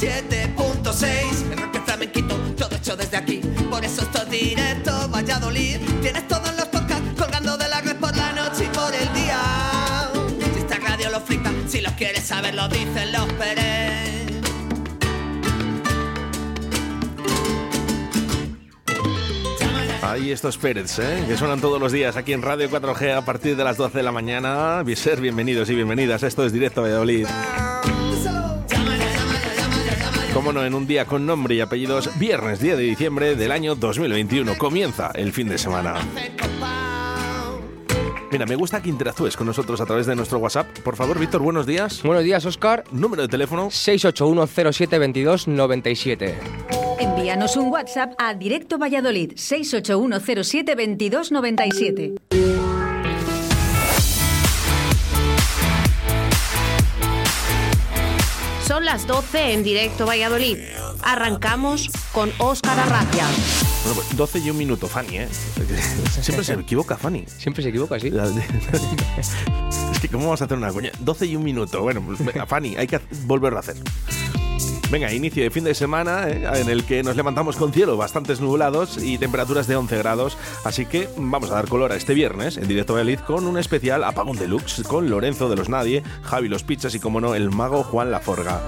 87.6. El rock flamenquito, todo hecho desde aquí. Por eso esto es directo, Valladolid. Tienes todos los podcasts colgando de la red por la noche y por el día. Si esta radio lo flipa, si los quieres saber, lo dicen los Pérez. Ahí estos Pérez, ¿eh? que suenan todos los días aquí en Radio 4G a partir de las 12 de la mañana. Ser bienvenidos y bienvenidas. Esto es Directo Valladolid. Cómo no, en un día con nombre y apellidos, viernes 10 de diciembre del año 2021. Comienza el fin de semana. Mira, me gusta que interactúes con nosotros a través de nuestro WhatsApp. Por favor, Víctor, buenos días. Buenos días, Oscar. Número de teléfono 681072297. Envíanos un WhatsApp a Directo Valladolid 681072297. Las 12 en directo Valladolid. Arrancamos con Óscar Arracia. Bueno, pues 12 y un minuto, Fanny, ¿eh? Siempre se equivoca, Fanny. Siempre se equivoca, sí. Es que, ¿cómo vamos a hacer una coña? 12 y un minuto. Bueno, pues, venga, Fanny, hay que volverlo a hacer. Venga, inicio de fin de semana ¿eh? en el que nos levantamos con cielo bastantes nublados y temperaturas de 11 grados. Así que vamos a dar color a este viernes en directo Valladolid con un especial apagón deluxe con Lorenzo de los Nadie, Javi los Pizzas y, como no, el mago Juan Laforga.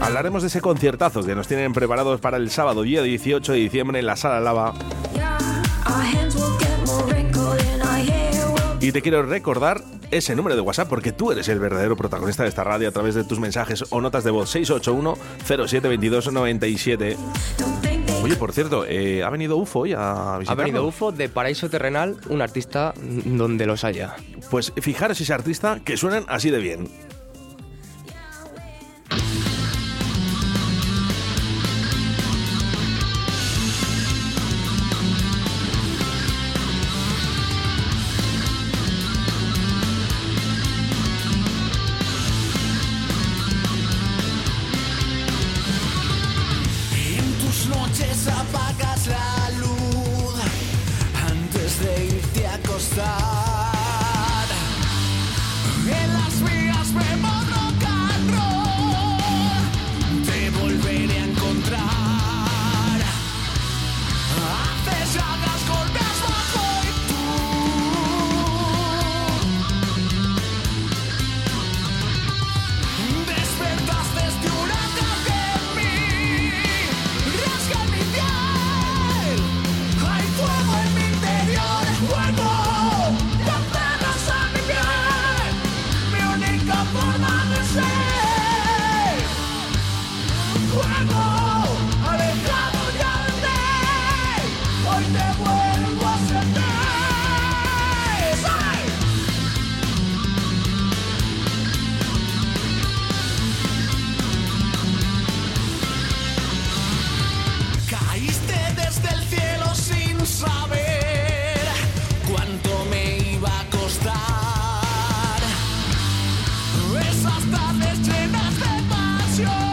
Hablaremos de ese conciertazo que nos tienen preparados para el sábado día 18 de diciembre en la Sala Lava. Y te quiero recordar ese número de WhatsApp porque tú eres el verdadero protagonista de esta radio a través de tus mensajes o notas de voz 681 072297. Oye, por cierto, eh, ¿ha venido UFO hoy a visitarnos? Ha venido UFO de Paraíso Terrenal, un artista donde los haya. Pues fijaros ese artista que suenan así de bien. Esas tardes llenas de pasión,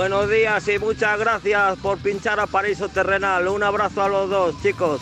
Buenos días y muchas gracias por pinchar a Paraíso Terrenal. Un abrazo a los dos, chicos.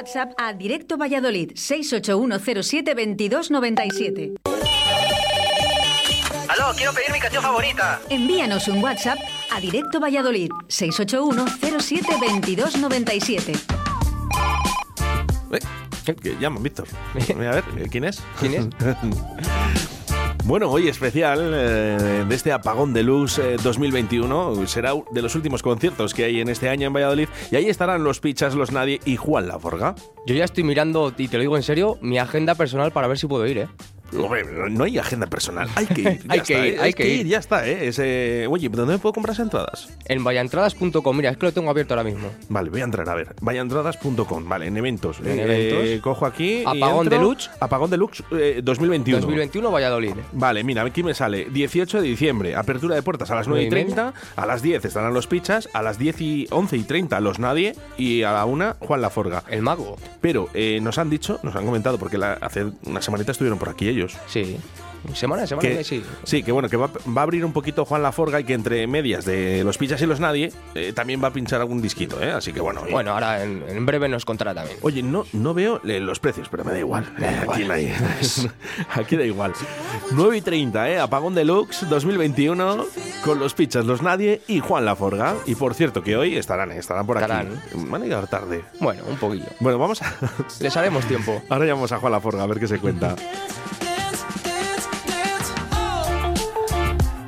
WhatsApp a Directo Valladolid 681072297. Aló, quiero pedir mi canción favorita. Envíanos un WhatsApp a Directo Valladolid 681072297. Eh, que llaman, Víctor. A ver, ¿quién es? ¿Quién es? Bueno, hoy especial eh, de este apagón de luz eh, 2021 será de los últimos conciertos que hay en este año en Valladolid y ahí estarán los Pichas, los Nadie y Juan Laforga. Yo ya estoy mirando, y te lo digo en serio, mi agenda personal para ver si puedo ir, ¿eh? No hay agenda personal, hay que ir. ya Hay está, que ir, ¿eh? hay Es que ir. ya está, ¿eh? Es, eh, Oye, ¿dónde me puedo comprar esas entradas? En vayaentradas.com, mira, es que lo tengo abierto ahora mismo. Vale, voy a entrar, a ver. Vayaentradas.com, vale, en eventos. En Eh, eventos. cojo aquí. y Apagón entro. Deluxe. Apagón Deluxe eh, 2021. 2021 Valladolid. Vale, mira, aquí me sale 18 de diciembre, apertura de puertas a las 9 y Muy bien. 30, a las 10 estarán los pichas, a las 10 y 11 y 30 los nadie y a la 1 Juan Laforga. El mago. Pero eh, nos han dicho, nos han comentado, porque la- hace una semanita estuvieron por aquí ellos. Sí. Semana, semana, Que, sí. sí, que bueno, que va, va a abrir un poquito Juan Laforga y que entre medias de los pichas y los nadie eh, también va a pinchar algún disquito, ¿eh? Así que bueno. oye. Bueno, ahora en, en breve nos contará también. Oye, no, no veo eh, los precios, pero me da igual. Eh, aquí, no hay- aquí da igual. 9 y 30, ¿eh? Apagón Deluxe 2021 con los pichas, los nadie y Juan Laforga. Y por cierto, que hoy estarán, eh, estarán por aquí. Estarán. Van a llegar tarde. Bueno, un poquillo. Bueno, vamos a. Les haremos tiempo. Ahora llamamos a Juan Laforga a ver qué se cuenta.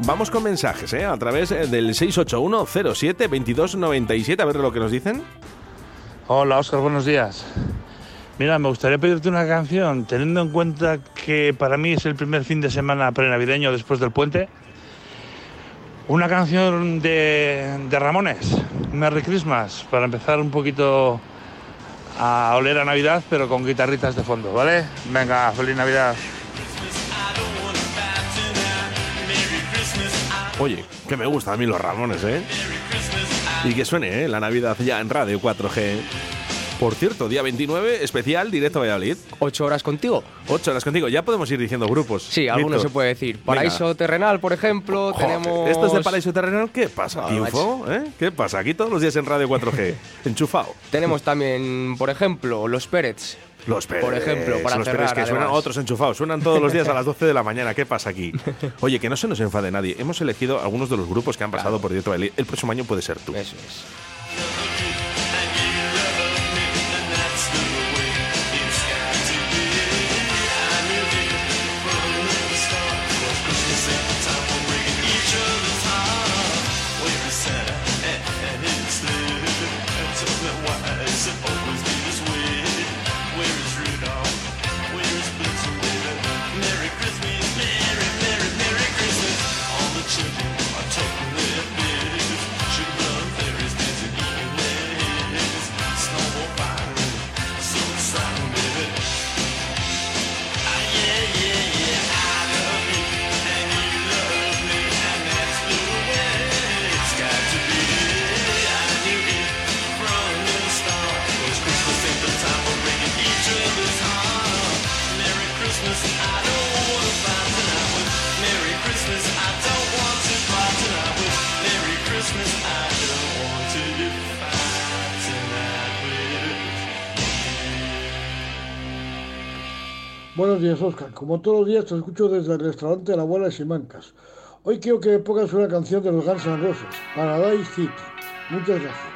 Vamos con mensajes, ¿eh? A través eh, del 681-07-2297, a ver lo que nos dicen. Hola Oscar, buenos días. Mira, me gustaría pedirte una canción, teniendo en cuenta que para mí es el primer fin de semana prenavideño después del puente. Una canción de, de Ramones, Merry Christmas, para empezar un poquito a oler a Navidad, pero con guitarritas de fondo, ¿vale? Venga, feliz Navidad. Oye, que me gustan a mí los Ramones, ¿eh? Y que suene, ¿eh? La Navidad ya en Radio 4G. Por cierto, día 29, especial, directo a Valladolid. ¿Ocho horas contigo? Ocho horas contigo. Ya podemos ir diciendo grupos. Sí, algunos Víctor. se puede decir. Venga. Paraíso Terrenal, por ejemplo, Joder, tenemos... ¿Esto es de Paraíso Terrenal? ¿Qué pasa, Ah? ¿Eh? ¿Qué pasa? Aquí todos los días en Radio 4G. Enchufado. Tenemos también, por ejemplo, Los Pérez. Los Pérez, Por ejemplo, para los cerrar, Pérez que suenan otros enchufados. Suenan todos los días a las 12 de la mañana. ¿Qué pasa aquí? Oye, que no se nos enfade nadie. Hemos elegido algunos de los grupos que han pasado por Directo Valladolid. El próximo año puede ser tú. Eso es. Oscar. Como todos los días te escucho desde el restaurante La Abuela de Simancas. Hoy quiero que me pongas una canción de los Guns N' Roses, Paradise City. Muchas gracias.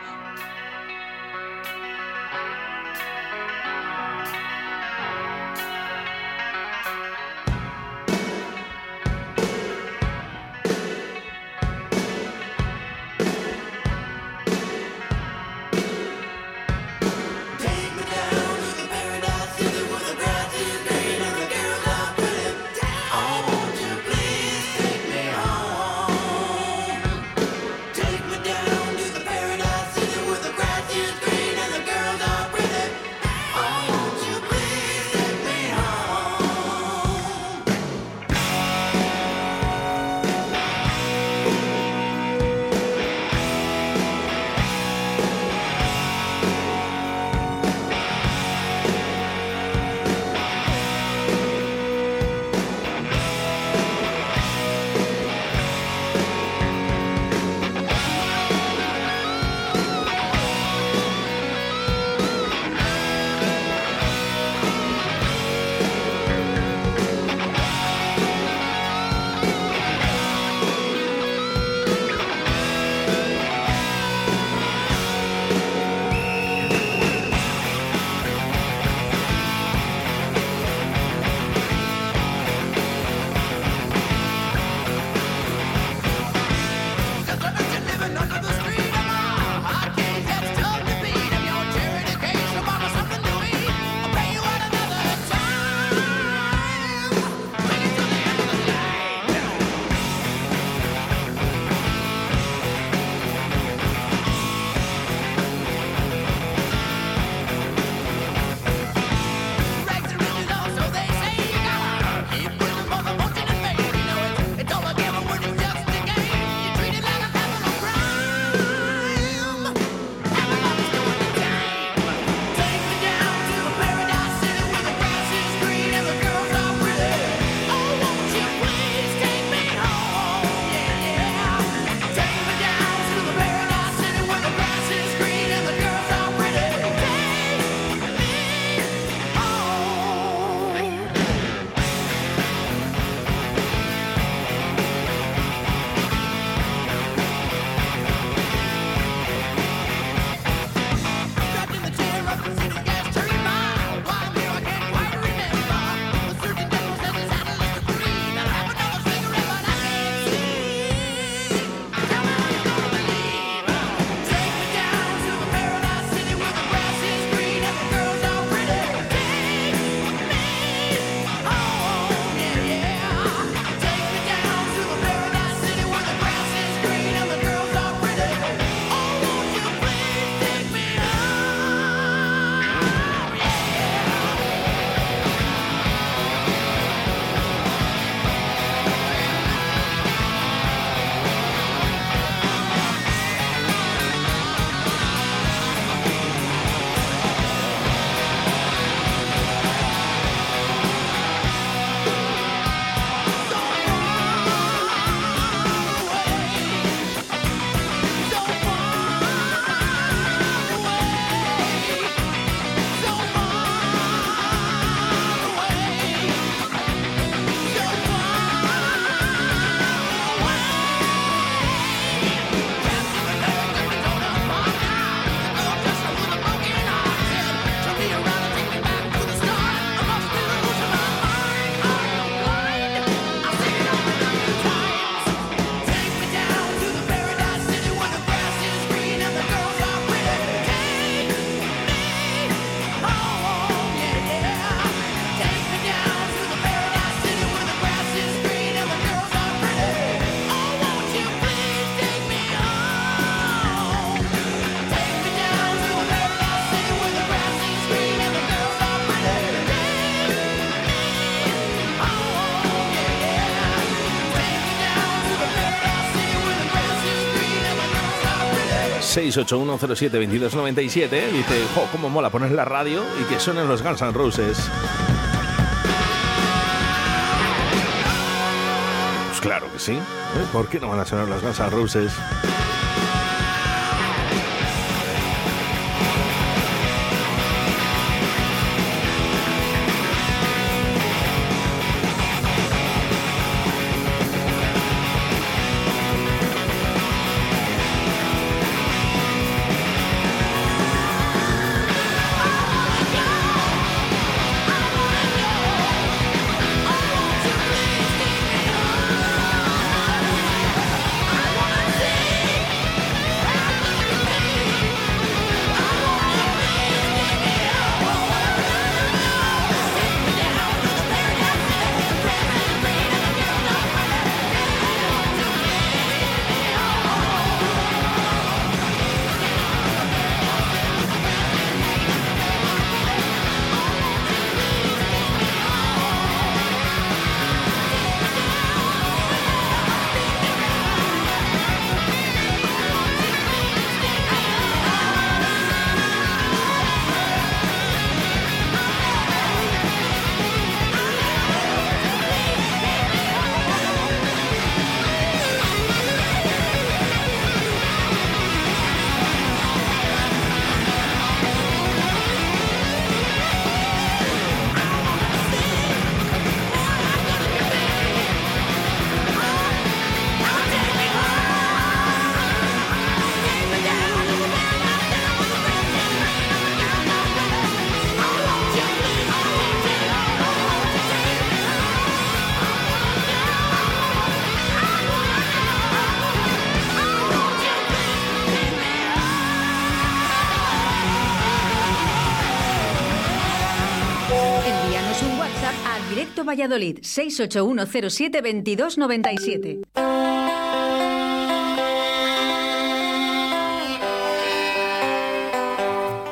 681072297 dice, jo, cómo mola poner la radio y que suenen los Guns N' Roses. Pues claro que sí. ¿eh? ¿Por qué no van a sonar los Guns N' Roses? Valladolid 681072297.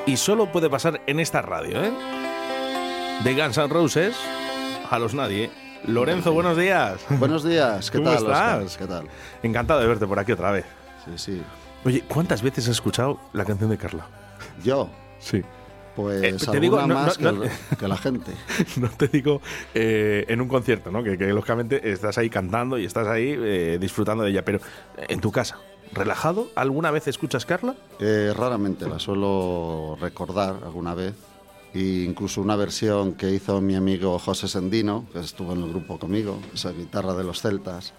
Y solo puede pasar en esta radio, ¿eh? De Guns N' Roses a los nadie. Lorenzo, buenos días. Buenos días, ¿qué ¿Cómo tal? estás? Oscar? ¿Qué tal? Encantado de verte por aquí otra vez. Sí, sí. Oye, ¿cuántas veces has escuchado la canción de Carla? Yo, Sí. Pues Eh, te digo, no- más no- que, la gente. No te digo eh, en un concierto, ¿no? Que, que lógicamente estás ahí cantando y estás ahí eh, disfrutando de ella, pero eh, en tu casa, relajado, ¿alguna vez escuchas Carla? Eh, raramente la suelo recordar alguna vez. E incluso una versión que hizo mi amigo José Sendino, que estuvo en el grupo conmigo, esa guitarra de los celtas.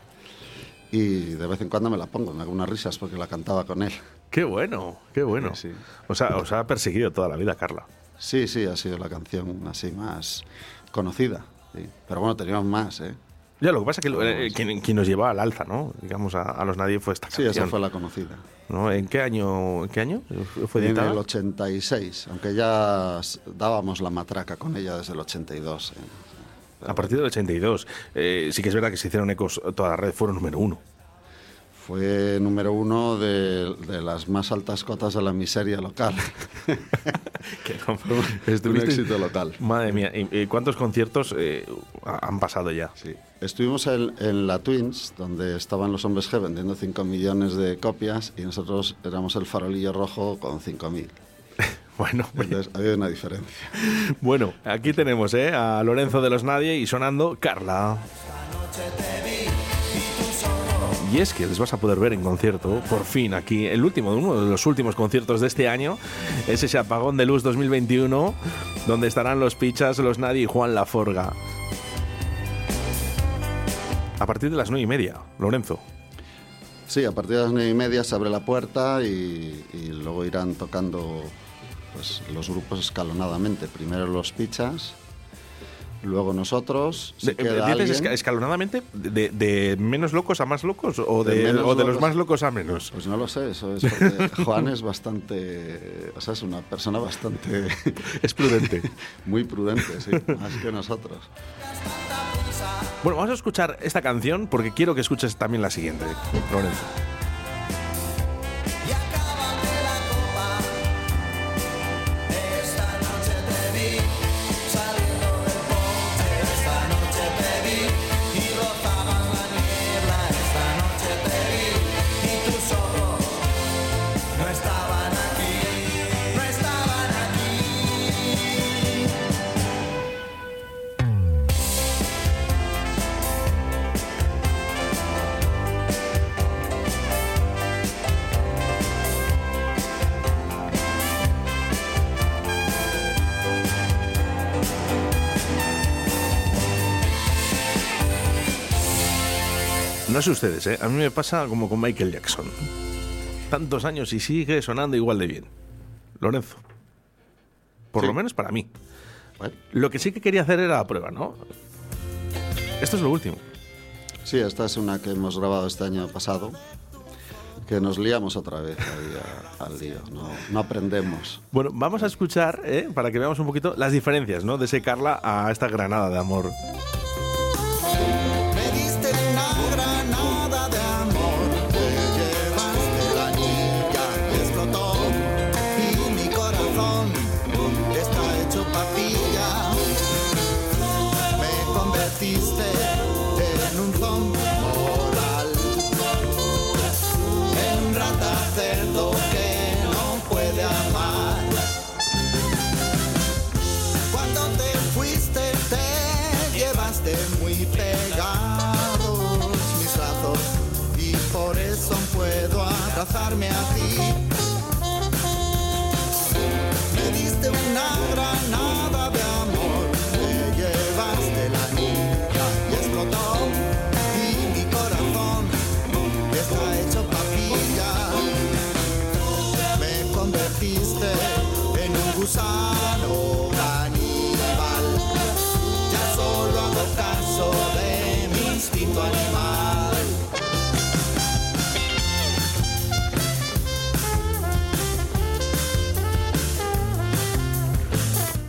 Y de vez en cuando me la pongo en algunas risas porque la cantaba con él. Qué bueno, qué bueno. Sí, sí. O sea, os ha perseguido toda la vida, Carla. Sí, sí, ha sido la canción así más conocida. sí. Pero bueno, teníamos más, ¿eh? Ya, lo que pasa es que eh, Sí. quien, quien nos llevaba al alza, ¿no? Digamos, a, a los nadie fue esta Sí, canción. esa fue la conocida. ¿no? ¿En qué año, en qué año fue en editada? el 86, aunque ya dábamos la matraca con ella desde el 82. ¿eh? A partir del 82. Eh, sí que es verdad que se hicieron ecos, toda la red fueron número uno. Fue número uno de, de las más altas cotas de la miseria local. No, un estuviste- éxito local. Madre mía, ¿y, cuántos conciertos eh, ha- han pasado ya? Sí. Estuvimos en, en la Twins, donde estaban los hombres G vendiendo 5 millones de copias y nosotros éramos el farolillo rojo con 5.000. Bueno, oye, Entonces había una diferencia. bueno, aquí tenemos ¿eh? a Lorenzo de los Nadie y sonando Carla. Y es que les vas a poder ver en concierto, por fin, aquí, el último, uno de los últimos conciertos de este año, es ese apagón de luz 2021, donde estarán los Pichas, los Nadie y Juan Laforga. A partir de las nueve y media, Lorenzo. Sí, a partir de las nueve y media se abre la puerta y, y luego irán tocando pues, los grupos escalonadamente. Primero los pichas, luego nosotros. Si De- queda ¿Dices alguien, esca- escalonadamente de, de menos locos a más locos o De o los más locos a menos? Pues no lo sé, eso es porque Juan es bastante. O sea, es una persona bastante. Es prudente. muy prudente, sí, más que nosotros. Bueno, vamos a escuchar esta canción porque quiero que escuches también la siguiente, Lorenzo. Sé ustedes, ¿eh? A mí me pasa como con Michael Jackson. Tantos años y sigue sonando igual de bien. Lorenzo. Por Sí. lo menos para mí. Bueno, Lo que sí que quería hacer era la prueba, ¿no? Esto es lo último. sí, esta es una que hemos grabado este año pasado, que nos liamos otra vez ahí a- al lío, no, no aprendemos. Bueno, vamos a escuchar, ¿eh? para que veamos un poquito las diferencias, ¿no? De ese Carla a esta granada de amor.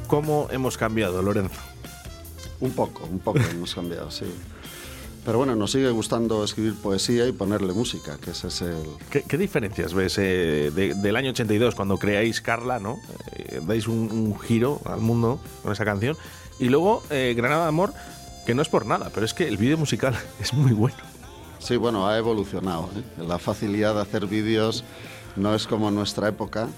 ¿Cómo hemos cambiado, Lorenzo? Un poco, un poco hemos cambiado, sí. Pero bueno, nos sigue gustando escribir poesía y ponerle música, que ese es el... ¿Qué, qué diferencias ves eh, de- del año 82 cuando creáis Carla, ¿no? Eh, dais un, un giro al mundo con esa canción. Y luego eh, Granada de Amor, que no es por nada, pero es que el vídeo musical es muy bueno. Sí, bueno, ha evolucionado. ¿eh? La facilidad de hacer vídeos no es como en nuestra época,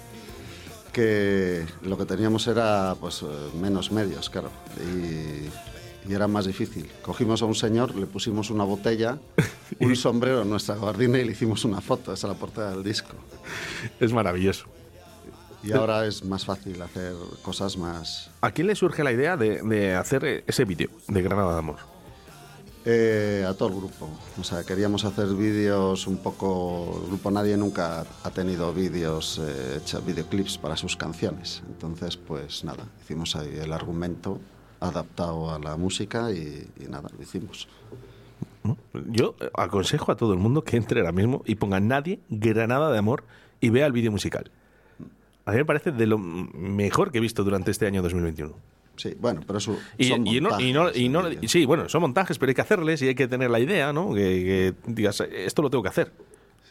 que lo que teníamos era pues eh, menos medios, claro, y, y era más difícil. Cogimos a un señor, le pusimos una botella, un sombrero en nuestra gabardina y le hicimos una foto, esa es la portada del disco. Es maravilloso. Y ahora es más fácil hacer cosas más... ¿A quién le surge la idea de, de hacer ese vídeo de Granada de Amor? Eh, a todo el grupo. O sea, queríamos hacer vídeos un poco. El grupo Nadie nunca ha tenido vídeos, eh, videoclips para sus canciones. Entonces, pues nada, hicimos ahí el argumento adaptado a la música y, y nada, lo hicimos. Yo aconsejo a todo el mundo que entre ahora mismo y ponga Nadie Granada de Amor y vea el vídeo musical. A mí me parece de lo mejor que he visto durante este año 2021. Sí, bueno, pero eso. Y, son y no, y no- y no- montajes, sí, bueno, son montajes, pero hay que hacerles y hay que tener la idea, ¿no? Que, que digas, esto lo tengo que hacer.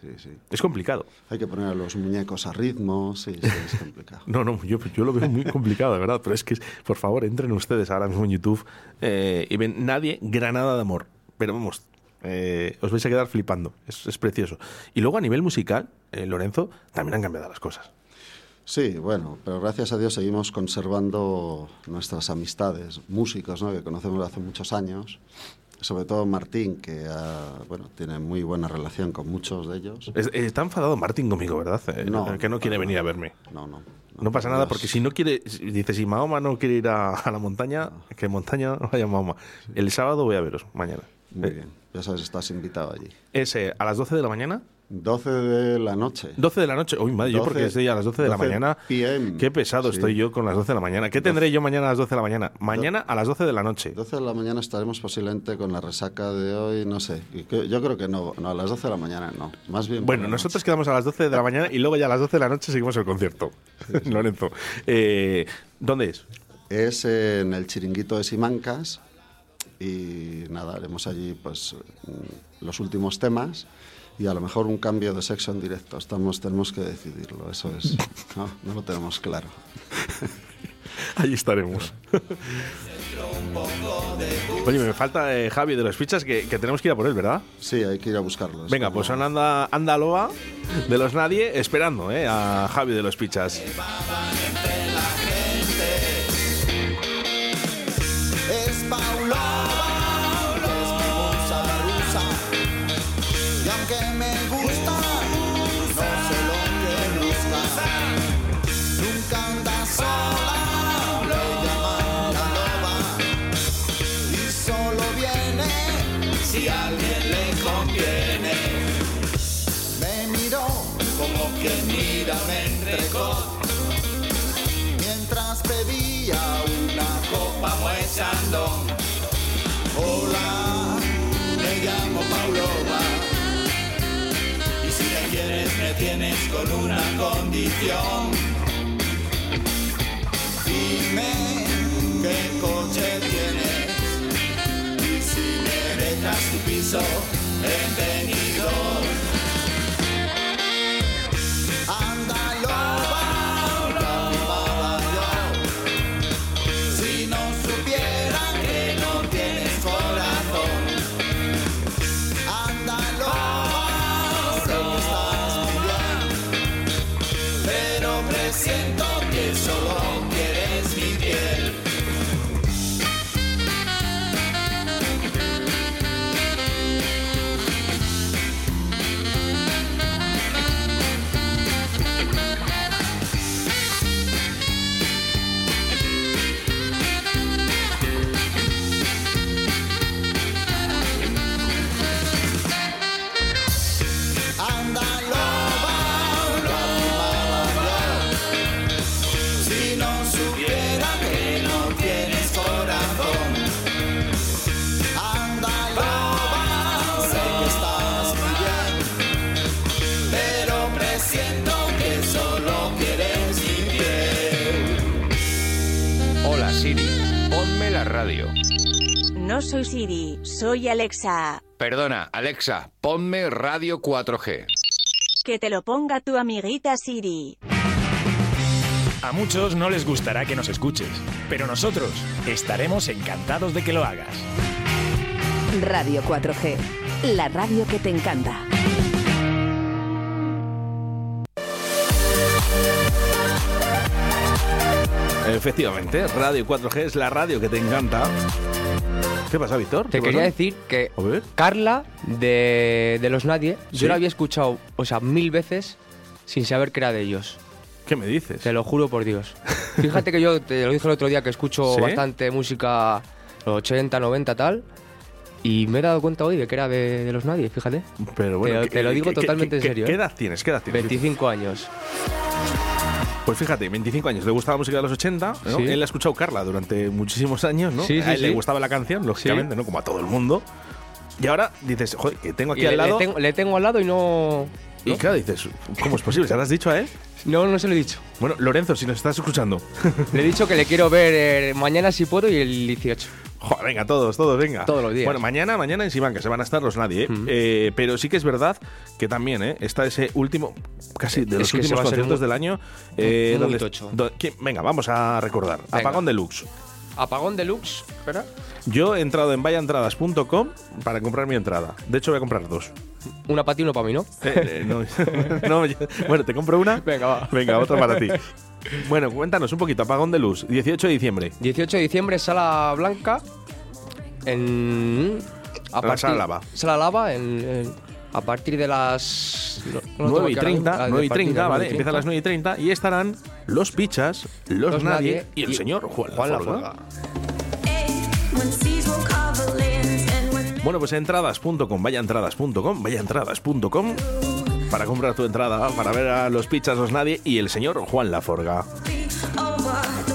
Sí, sí. Es complicado. Hay que poner a los muñecos a ritmo, sí, sí, es complicado. No, no, yo, yo lo veo muy complicado, de verdad. Pero es que, por favor, entren ustedes ahora mismo en YouTube eh, y ven Nadie Granada de Amor. Pero vamos, eh, os vais a quedar flipando. Es, es precioso. Y luego a nivel musical, eh, Lorenzo, también han cambiado las cosas. Sí, bueno, pero gracias a Dios seguimos conservando nuestras amistades, músicos ¿no? que conocemos hace muchos años, sobre todo Martín, que bueno, tiene muy buena relación con muchos de ellos. Es- eh, está enfadado Martín conmigo, ¿verdad? Eh, No, que no quiere venir a verme. No, no. No pasa nada, Dios. porque si no quiere, dice, si Mahoma no quiere ir a, a la montaña, que montaña vaya Mahoma. El sábado voy a veros, mañana. Muy Eh, bien, ya sabes, estás invitado allí. Es eh, a las 12 de la mañana. 12 de la noche. 12 de la noche. Uy, madre, yo 12 porque estoy a las 12 de la 12 mañana. PM. Qué pesado Sí. estoy yo con las 12 de la mañana. ¿Qué tendré yo mañana a las 12 de la mañana? Mañana a las 12 de la noche. 12 de la mañana estaremos posiblemente con la resaca de hoy, no sé. Yo creo que no, no, a las 12 de la mañana no. Más bien. Bueno, la nosotros quedamos a las 12 de la mañana y luego ya a las 12 de la noche seguimos el concierto. Lorenzo. Eh, ¿Dónde es? noche. Es en el chiringuito de Simancas y nada, haremos allí pues mm, los últimos temas y a lo mejor un cambio de sexo en directo. Estamos, tenemos que decidirlo, eso es. No, no lo tenemos claro. Allí estaremos. Oye, me falta eh, Javi de los fichas que, que tenemos que ir a por él, ¿verdad? Sí, hay que ir a buscarlo. es Venga, pues son anda, anda loa de los nadie esperando eh, a Javi de los fichas. Es muy chandón. Hola, me llamo Paulova y si me quieres me tienes con una condición. Dime qué coche tienes y si me dejas tu piso en Alexa. Perdona, Alexa, ponme radio 4G. Que te lo ponga tu amiguita Siri. A muchos no les gustará que nos escuches, pero nosotros estaremos encantados de que lo hagas. Radio 4G, la radio que te encanta. Efectivamente, Radio 4G es la radio que te encanta. ¿Qué pasa, Víctor? Te ¿Qué quería pasa? decir que Carla de, de Los Nadie, Sí. yo la había escuchado, o sea, mil veces sin saber que era de ellos. ¿Qué me dices? Te lo juro por Dios. Fíjate que yo te lo dije el otro día que escucho ¿Sí? bastante música los 80, 90, tal. Y me he dado cuenta hoy de que era de, de Los Nadie, fíjate. Pero bueno, te, ¿qué- te lo digo totalmente en serio. ¿Qué ¿eh? edad tienes? ¿Qué edad tienes? 25 años. Pues fíjate, 25 años, le gustaba la música de los 80, ¿no? Sí. Él ha escuchado Carla durante muchísimos años, ¿no? Sí, sí, a él le gustaba la canción, lógicamente, ¿no? Como a todo el mundo. Y ahora dices, joder, que tengo aquí Y al le, le lado. tengo, le tengo al lado y no... Y claro, dices, ¿cómo es posible? ¿Se lo has dicho a él? No, no se lo he dicho. Bueno, Lorenzo, si nos estás escuchando. Le he dicho que le quiero ver eh, mañana si puedo y el 18. Joder, venga, todos, todos, venga. Todos los días. Bueno, mañana, mañana en Siman, que se van a estar los nadie, ¿eh? Eh, pero sí que es verdad que también, ¿eh? Está ese último, casi de los Es últimos conciertos muy- del año. eh, muy donde- tocho. venga, vamos a recordar. Venga. Apagón Deluxe. Apagón deluxe, espera. Yo he entrado en vayaentradas.com para comprar mi entrada. De hecho, voy a comprar dos. Una para ti y una para mí, ¿no? Eh, eh, no, no, bueno, ¿te compro una? Venga, va. Venga, otra para ti. Bueno, cuéntanos un poquito. Apagón de luz, 18 de diciembre. 18 de diciembre, Sala Blanca. En. A La Sala Lava. Sala Lava, en, en- a partir de las. no- no tengo 9 y aquí ahora mismo. 30, Ah, de 9 y partir de 30, las ¿vale? 9 y Empiezan a las 9 y 30 y estarán los pichas, los, Los nadie, Nadie y el y señor Juan, Juan. Laforga. Bueno, pues entradas.com, vayaentradas.com, vayaentradas.com para comprar tu entrada, para ver a los pichas, los nadie y el señor Juan Laforga.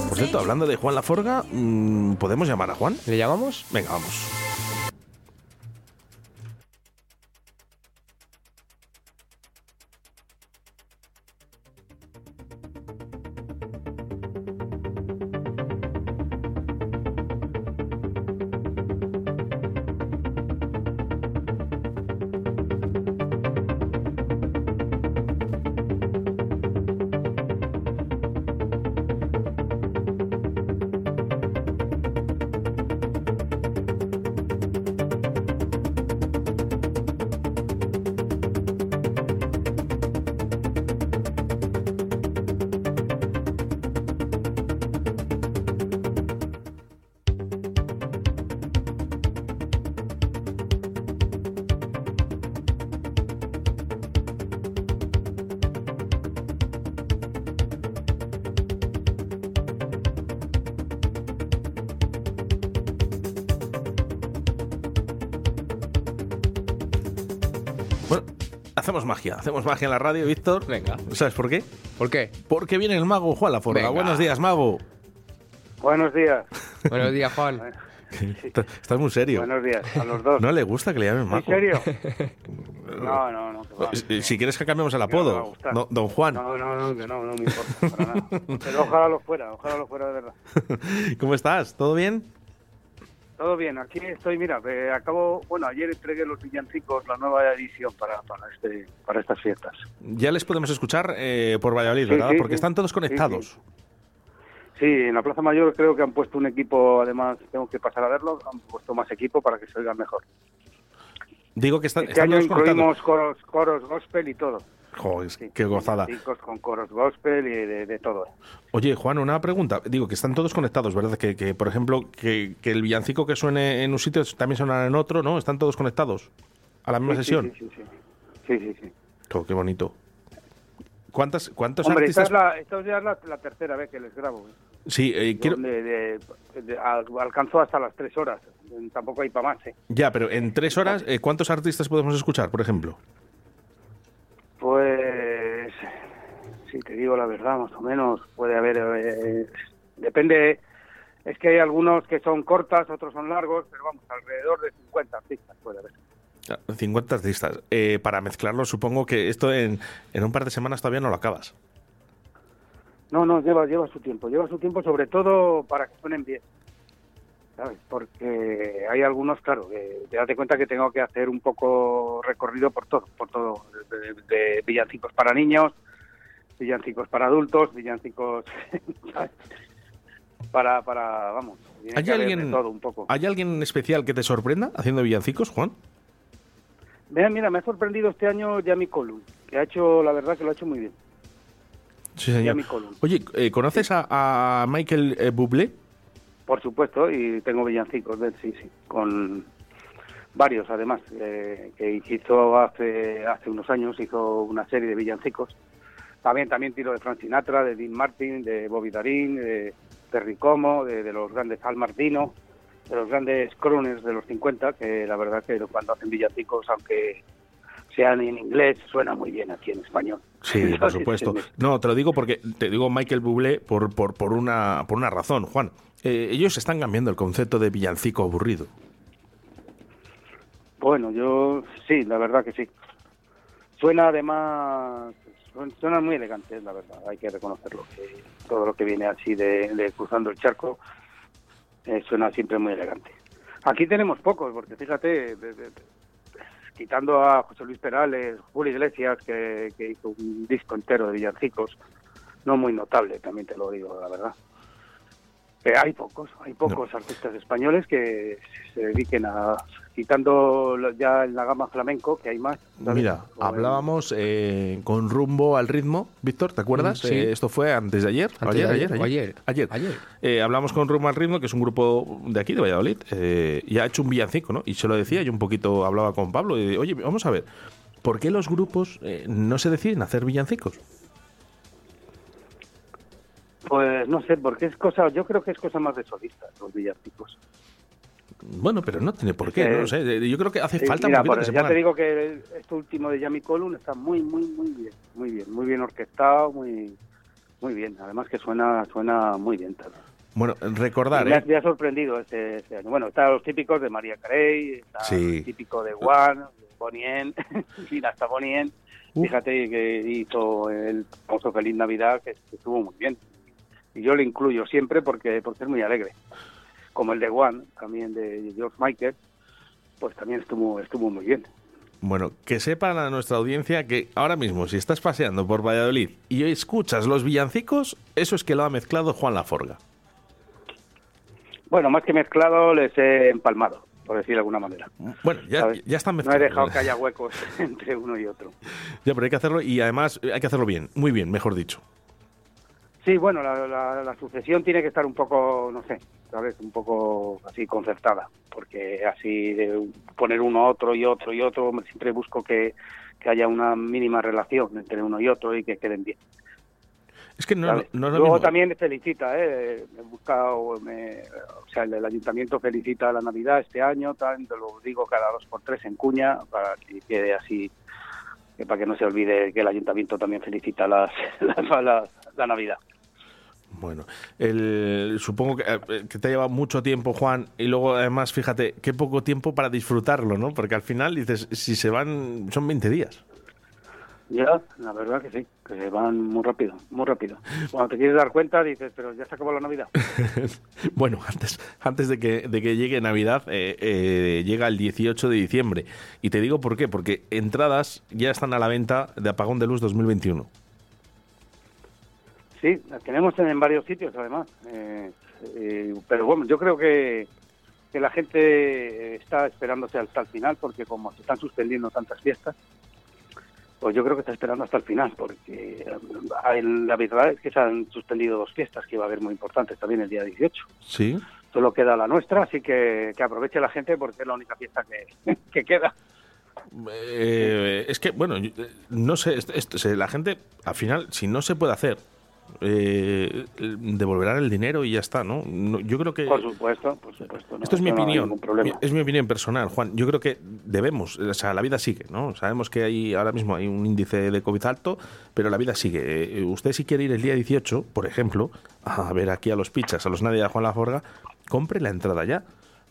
Por cierto, hablando de Juan Laforga, mm, ¿podemos llamar a Juan? ¿Le llamamos? Venga, vamos. Hacemos magia, hacemos magia en la radio, Víctor. Venga. ¿Sabes por qué? ¿Por qué? Porque viene el mago Juan Laforga. Venga. Buenos días, mago. Buenos días. Buenos días, Juan. Estás- Estás muy serio. Buenos días a los dos. No le gusta que le llamen ¿En mago. serio? No, no, no. que va. Si- Si quieres que cambiemos el apodo. No, don Juan. No, no, no, que no, no me importa para nada. Pero ojalá lo fuera, ojalá lo fuera de verdad. ¿Cómo estás? ¿Todo bien? Todo bien, aquí estoy, mira, eh, acabo, bueno, ayer entregué los villancicos, la nueva edición para, para, este, para estas fiestas. Ya les podemos escuchar eh, por Valladolid, Sí, ¿verdad? sí, Porque sí. están todos conectados. Sí, en la Plaza Mayor creo que han puesto un equipo, además tengo que pasar a verlo, han puesto más equipo para que se oiga mejor. Digo que están, Este están año todos conectados. incluimos coros, coros gospel y todo. Joder, qué gozada. Con coros gospel y de, de todo. Oye, Juan, una pregunta. Digo que están todos conectados, ¿verdad? Que, que, por ejemplo, que, que el villancico que suene en un sitio también sonará en otro, ¿no? Están todos conectados a la misma Sí, sí, sesión. Sí, sí, sí. sí, sí, sí. Oh, qué bonito. ¿Cuántas, ¿Cuántos Hombre, esta artistas? es, la, esta es la, la tercera vez que les grabo. ¿eh? Sí, eh, quiero... De- de- de- al- alcanzó hasta las tres horas. Tampoco hay para más, ¿eh? Ya, pero en tres horas, eh, ¿cuántos artistas podemos escuchar, por ejemplo? Pues, si te digo la verdad, más o menos puede haber. eh, depende. Es que hay algunos que son cortas, otros son largos, pero vamos, alrededor de 50 artistas puede haber. Ah, 50 artistas. Eh, para mezclarlo, supongo que esto en, en un par de semanas todavía no lo acabas. No, no, lleva, lleva su tiempo. Lleva su tiempo, sobre todo para que suenen bien. ¿Sabes? Porque hay algunos, claro, que te das cuenta que tengo que hacer un poco recorrido por todo, por todo, de, de villancicos para niños, villancicos para adultos, villancicos ¿sabes? para, para, vamos, ¿Hay alguien, todo un poco. ¿Hay alguien especial que te sorprenda haciendo villancicos, Juan? Mira, mira, me ha sorprendido este año Jamie Colum, que ha hecho, la verdad que lo ha hecho muy bien. Sí, señor. Oye, eh, ¿conoces a, a Michael eh, Bublé? Por supuesto, y tengo villancicos de él, sí, sí, con varios además, eh, que hizo hace, hace unos años, hizo una serie de villancicos. También, también tiro de Frank Sinatra, de Dean Martin, de Bobby Darin, de Terry Como, de, de los grandes Al Martino, de los grandes crooners de los 50, que la verdad que cuando hacen villancicos, aunque sean en inglés, suena muy bien aquí en español. Sí, por supuesto. No, te lo digo porque te digo Michael Bublé por, por, por, una, por una razón, Juan. Eh, ellos están cambiando el concepto de villancico aburrido. Bueno, yo sí, la verdad que sí. Suena además, suen- suena muy elegante, la verdad, hay que reconocerlo. Que todo lo que viene así de, de cruzando el charco eh, suena siempre muy elegante. Aquí tenemos pocos, porque fíjate, de- de- de- quitando a José Luis Perales, Julio Iglesias, que, que hizo un disco entero de villancicos, no muy notable, también te lo digo, la verdad. Eh, hay pocos, hay pocos artistas españoles que se dediquen a, quitando ya en la gama flamenco, que hay más. ¿sabes? Mira, O en- hablábamos eh, con rumbo al ritmo, Víctor, ¿te acuerdas? Sí. Eh, esto fue antes de ayer. Antes de ayer, o ayer. Ayer. Eh, hablamos con rumbo al ritmo, que es un grupo de aquí, de Valladolid, eh, y ha hecho un villancico, ¿no? Y se lo decía, yo un poquito hablaba con Pablo, y oye, vamos a ver, ¿por qué los grupos eh, no se deciden a hacer villancicos? Pues no sé, porque es cosa, yo creo que es cosa más de solistas, los villancicos. Bueno, pero no tiene por qué, Eh, ¿no? Sé, eh, yo creo que hace falta mira, por- que se ya pongan- te digo que este último de Jamie Column está muy, muy, muy bien, muy bien, muy bien orquestado, muy, muy bien. Además que suena, suena muy bien también. Bueno, recordar, me, ¿eh? me ha sorprendido este, este año. Bueno, están los típicos de María Carey, está Sí. el típico de Juan, de Bonnie M, en fin, hasta Bonnie M. Fíjate que hizo el famoso Feliz Navidad, que estuvo muy bien. Y yo le incluyo siempre porque, porque es muy alegre. Como el de Juan, también de George Michael, pues también estuvo, estuvo muy bien. Bueno, que sepan a nuestra audiencia que ahora mismo, si estás paseando por Valladolid y escuchas los villancicos, eso es que lo ha mezclado Juan Laforga. Bueno, más que mezclado, les he empalmado, por decir de alguna manera. Bueno, ya, ya están No he mezclados. dejado que haya huecos entre uno y otro. Ya, pero hay que hacerlo y además hay que hacerlo bien, muy bien, mejor dicho. Sí, bueno, la, la- la sucesión tiene que estar un poco, no sé, ¿sabes? Un poco así concertada, porque así de poner uno a otro y otro y otro, siempre busco que, que haya una mínima relación entre uno y otro y que queden bien. Es que no, ¿sabes? no es lo Luego mismo. también felicita, ¿eh? Me busca, o, me- o sea, el, el ayuntamiento felicita la Navidad este año, tal, te lo digo cada dos por tres en cuña, para que quede así que para que no se olvide que el ayuntamiento también felicita las, las- la, la Navidad. Bueno, el, supongo que, eh, que te ha llevado mucho tiempo, Juan, y luego además, fíjate, qué poco tiempo para disfrutarlo, ¿no? Porque al final dices, si se van, son 20 días. Ya, la verdad que sí, que se van muy rápido, muy rápido. Cuando te quieres dar cuenta dices, pero ya se acabó la Navidad. bueno, antes, antes de, que, de que llegue Navidad, eh, eh, llega el 18 de diciembre. Y te digo por qué, porque entradas ya están a la venta de Apagón de Luz 2021. Sí, las tenemos en varios sitios además. Eh, eh, pero bueno, yo creo que, que la gente está esperándose hasta el final porque como se están suspendiendo tantas fiestas, pues yo creo que está esperando hasta el final porque eh, la verdad es que se han suspendido dos fiestas que iba a haber muy importantes también el día 18. Sí. Solo queda la nuestra, así que, que aproveche la gente porque es la única fiesta que, que queda. Eh, es que, bueno, eh, no sé, esto- se- la gente, al final, si no se puede hacer, eh, devolverán el dinero y ya está, ¿no? No, yo creo que... Por supuesto, por supuesto. no, Esto es mi no opinión. Es mi opinión personal, Juan. Yo creo que debemos, o sea, la vida sigue, ¿no? Sabemos que hay ahora mismo hay un índice de COVID alto, pero la vida sigue. Eh, usted si quiere ir el día 18, por ejemplo, a ver aquí a los pichas, a los nadie a Juan Laforga, compre la entrada ya.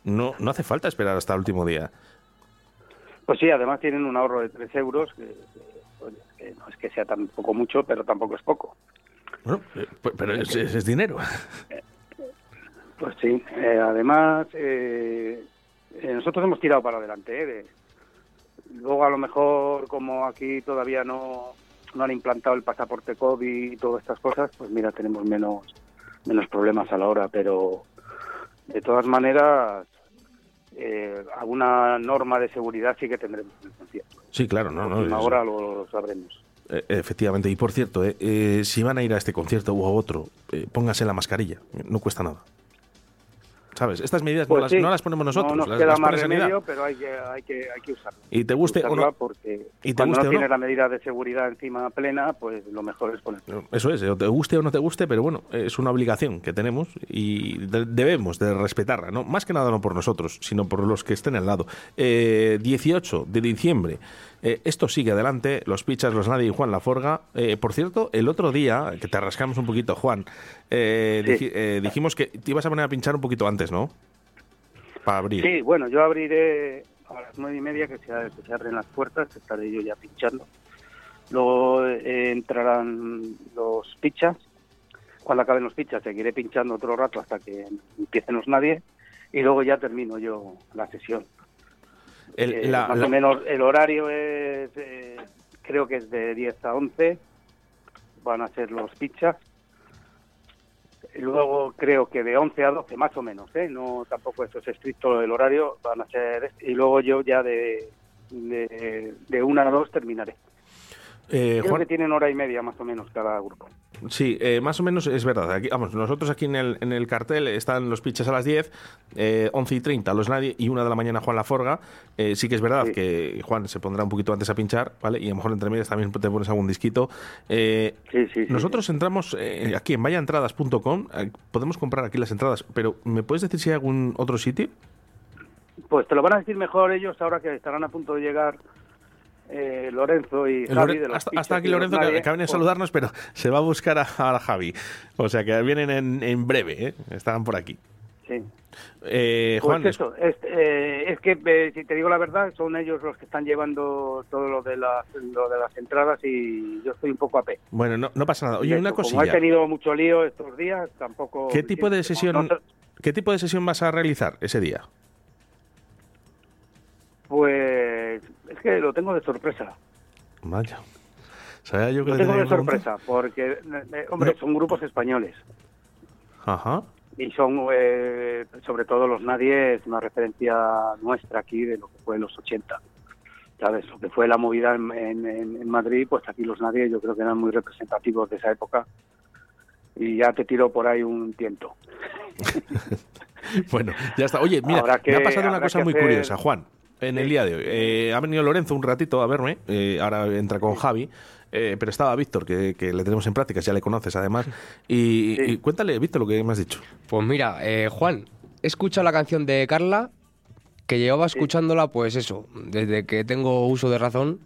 No, no hace falta esperar hasta el último día. Pues sí, además tienen un ahorro de 3 euros, que, que no es que sea tampoco mucho, pero tampoco es poco. Bueno, eh, pero es, es- es dinero. Pues sí, eh, además eh, eh, nosotros hemos tirado para adelante. ¿eh? De- luego a lo mejor como aquí todavía no, no han implantado el pasaporte COVID y todas estas cosas, pues mira, tenemos menos, menos problemas a la hora, pero de todas maneras eh, alguna norma de seguridad sí que tendremos en el concierto. Sí, claro, no, no. Ahora lo, lo sabremos. Eh, efectivamente, y por cierto, eh, eh, si van a ir a este concierto u a otro, eh, póngase la mascarilla, no cuesta nada. ¿Sabes? Estas medidas no, Pues las, no las ponemos nosotros, No nos las, queda las más Sanidad. remedio, pero hay que, hay que, hay que. Y te guste o no, Porque y te guste no o no. tienes la medida de seguridad encima plena, pues lo mejor es ponerlo. Eso es, o te guste o no te guste, pero bueno, es una obligación que tenemos y de- debemos de respetarla, ¿no? Más que nada no por nosotros, sino por los que estén al lado. Eh, 18 de diciembre, eh, esto sigue adelante, los pichas, los nadie y Juan Laforga. Eh, por cierto, el otro día, que te rascamos un poquito, Juan, eh, Sí. dij- eh, dijimos que te ibas a poner a pinchar un poquito antes, ¿no? Para abrir. Sí, bueno, yo abriré a las nueve y media que se, que se abren las puertas, estaré yo ya pinchando. Luego eh, entrarán los pichas. Cuando acaben los pichas seguiré pinchando otro rato hasta que empiecen los nadie y luego ya termino yo la sesión. El- Eh, la- más la- o menos el horario es, eh, creo que es de 10 a 11, van a ser los pichas. Y Luego creo que de 11 a 12 más o menos, ¿eh? no tampoco esto es estricto el horario, van a ser y luego yo ya de de, de 1 a 2 terminaré. eh, Creo Juan, que tienen hora y media más o menos cada grupo. Sí, eh, más o menos es verdad. Aquí, vamos, nosotros aquí en el, en el cartel están los pitches a las 10, eh, 11 y 30 los nadie y una de la mañana Juan Laforga. Eh, sí que es verdad que Juan se pondrá un poquito antes a pinchar, ¿vale? Y a lo mejor entre medias también te pones algún disquito. Eh, nosotros entramos eh, aquí en vayaentradas.com, eh, podemos comprar aquí las entradas, pero ¿me puedes decir si hay algún otro sitio? Pues te lo van a decir mejor ellos ahora que estarán a punto de llegar eh, Lorenzo y Javi de los hasta, Pichas hasta aquí Lorenzo que, Nadie. que venido a Pues- saludarnos, pero se va a buscar a, a Javi. O sea que vienen en, en breve, ¿eh? Estarán por aquí. Sí. Eh, Pues Juan, eso, es, eh, es que eh, si te digo la verdad, son ellos los que están llevando todo lo de las, lo de las entradas y yo estoy un poco a pe. Bueno, no, no pasa nada. Oye, De una hecho, Como he tenido mucho lío estos días, tampoco. ¿Qué tipo de sesión, no qué tipo de sesión vas a realizar ese día? Pues es que lo tengo de sorpresa. Vaya. Sabía yo que Lo tengo de sorpresa porque, eh, hombre, son grupos españoles Ajá. y son, eh, sobre todo los Nadie, es una referencia nuestra aquí de lo que fue en los 80. ¿Sabes? Lo que fue la movida en, en- Madrid, pues aquí los Nadie yo creo que eran muy representativos de esa época. Y ya te tiro por ahí un tiento. Bueno, ya está. Oye, mira, que- me ha pasado una cosa muy hacer- curiosa, Juan, en el día de hoy. Eh, ha venido Lorenzo un ratito a verme, eh, ahora entra con Javi, eh, pero estaba Víctor, que, que le tenemos en prácticas, ya le conoces además. Y, y cuéntale, Víctor, lo que me has dicho. Pues mira, eh, Juan, he escuchado la canción de Carla, que llevaba escuchándola, pues eso, desde que tengo uso de razón.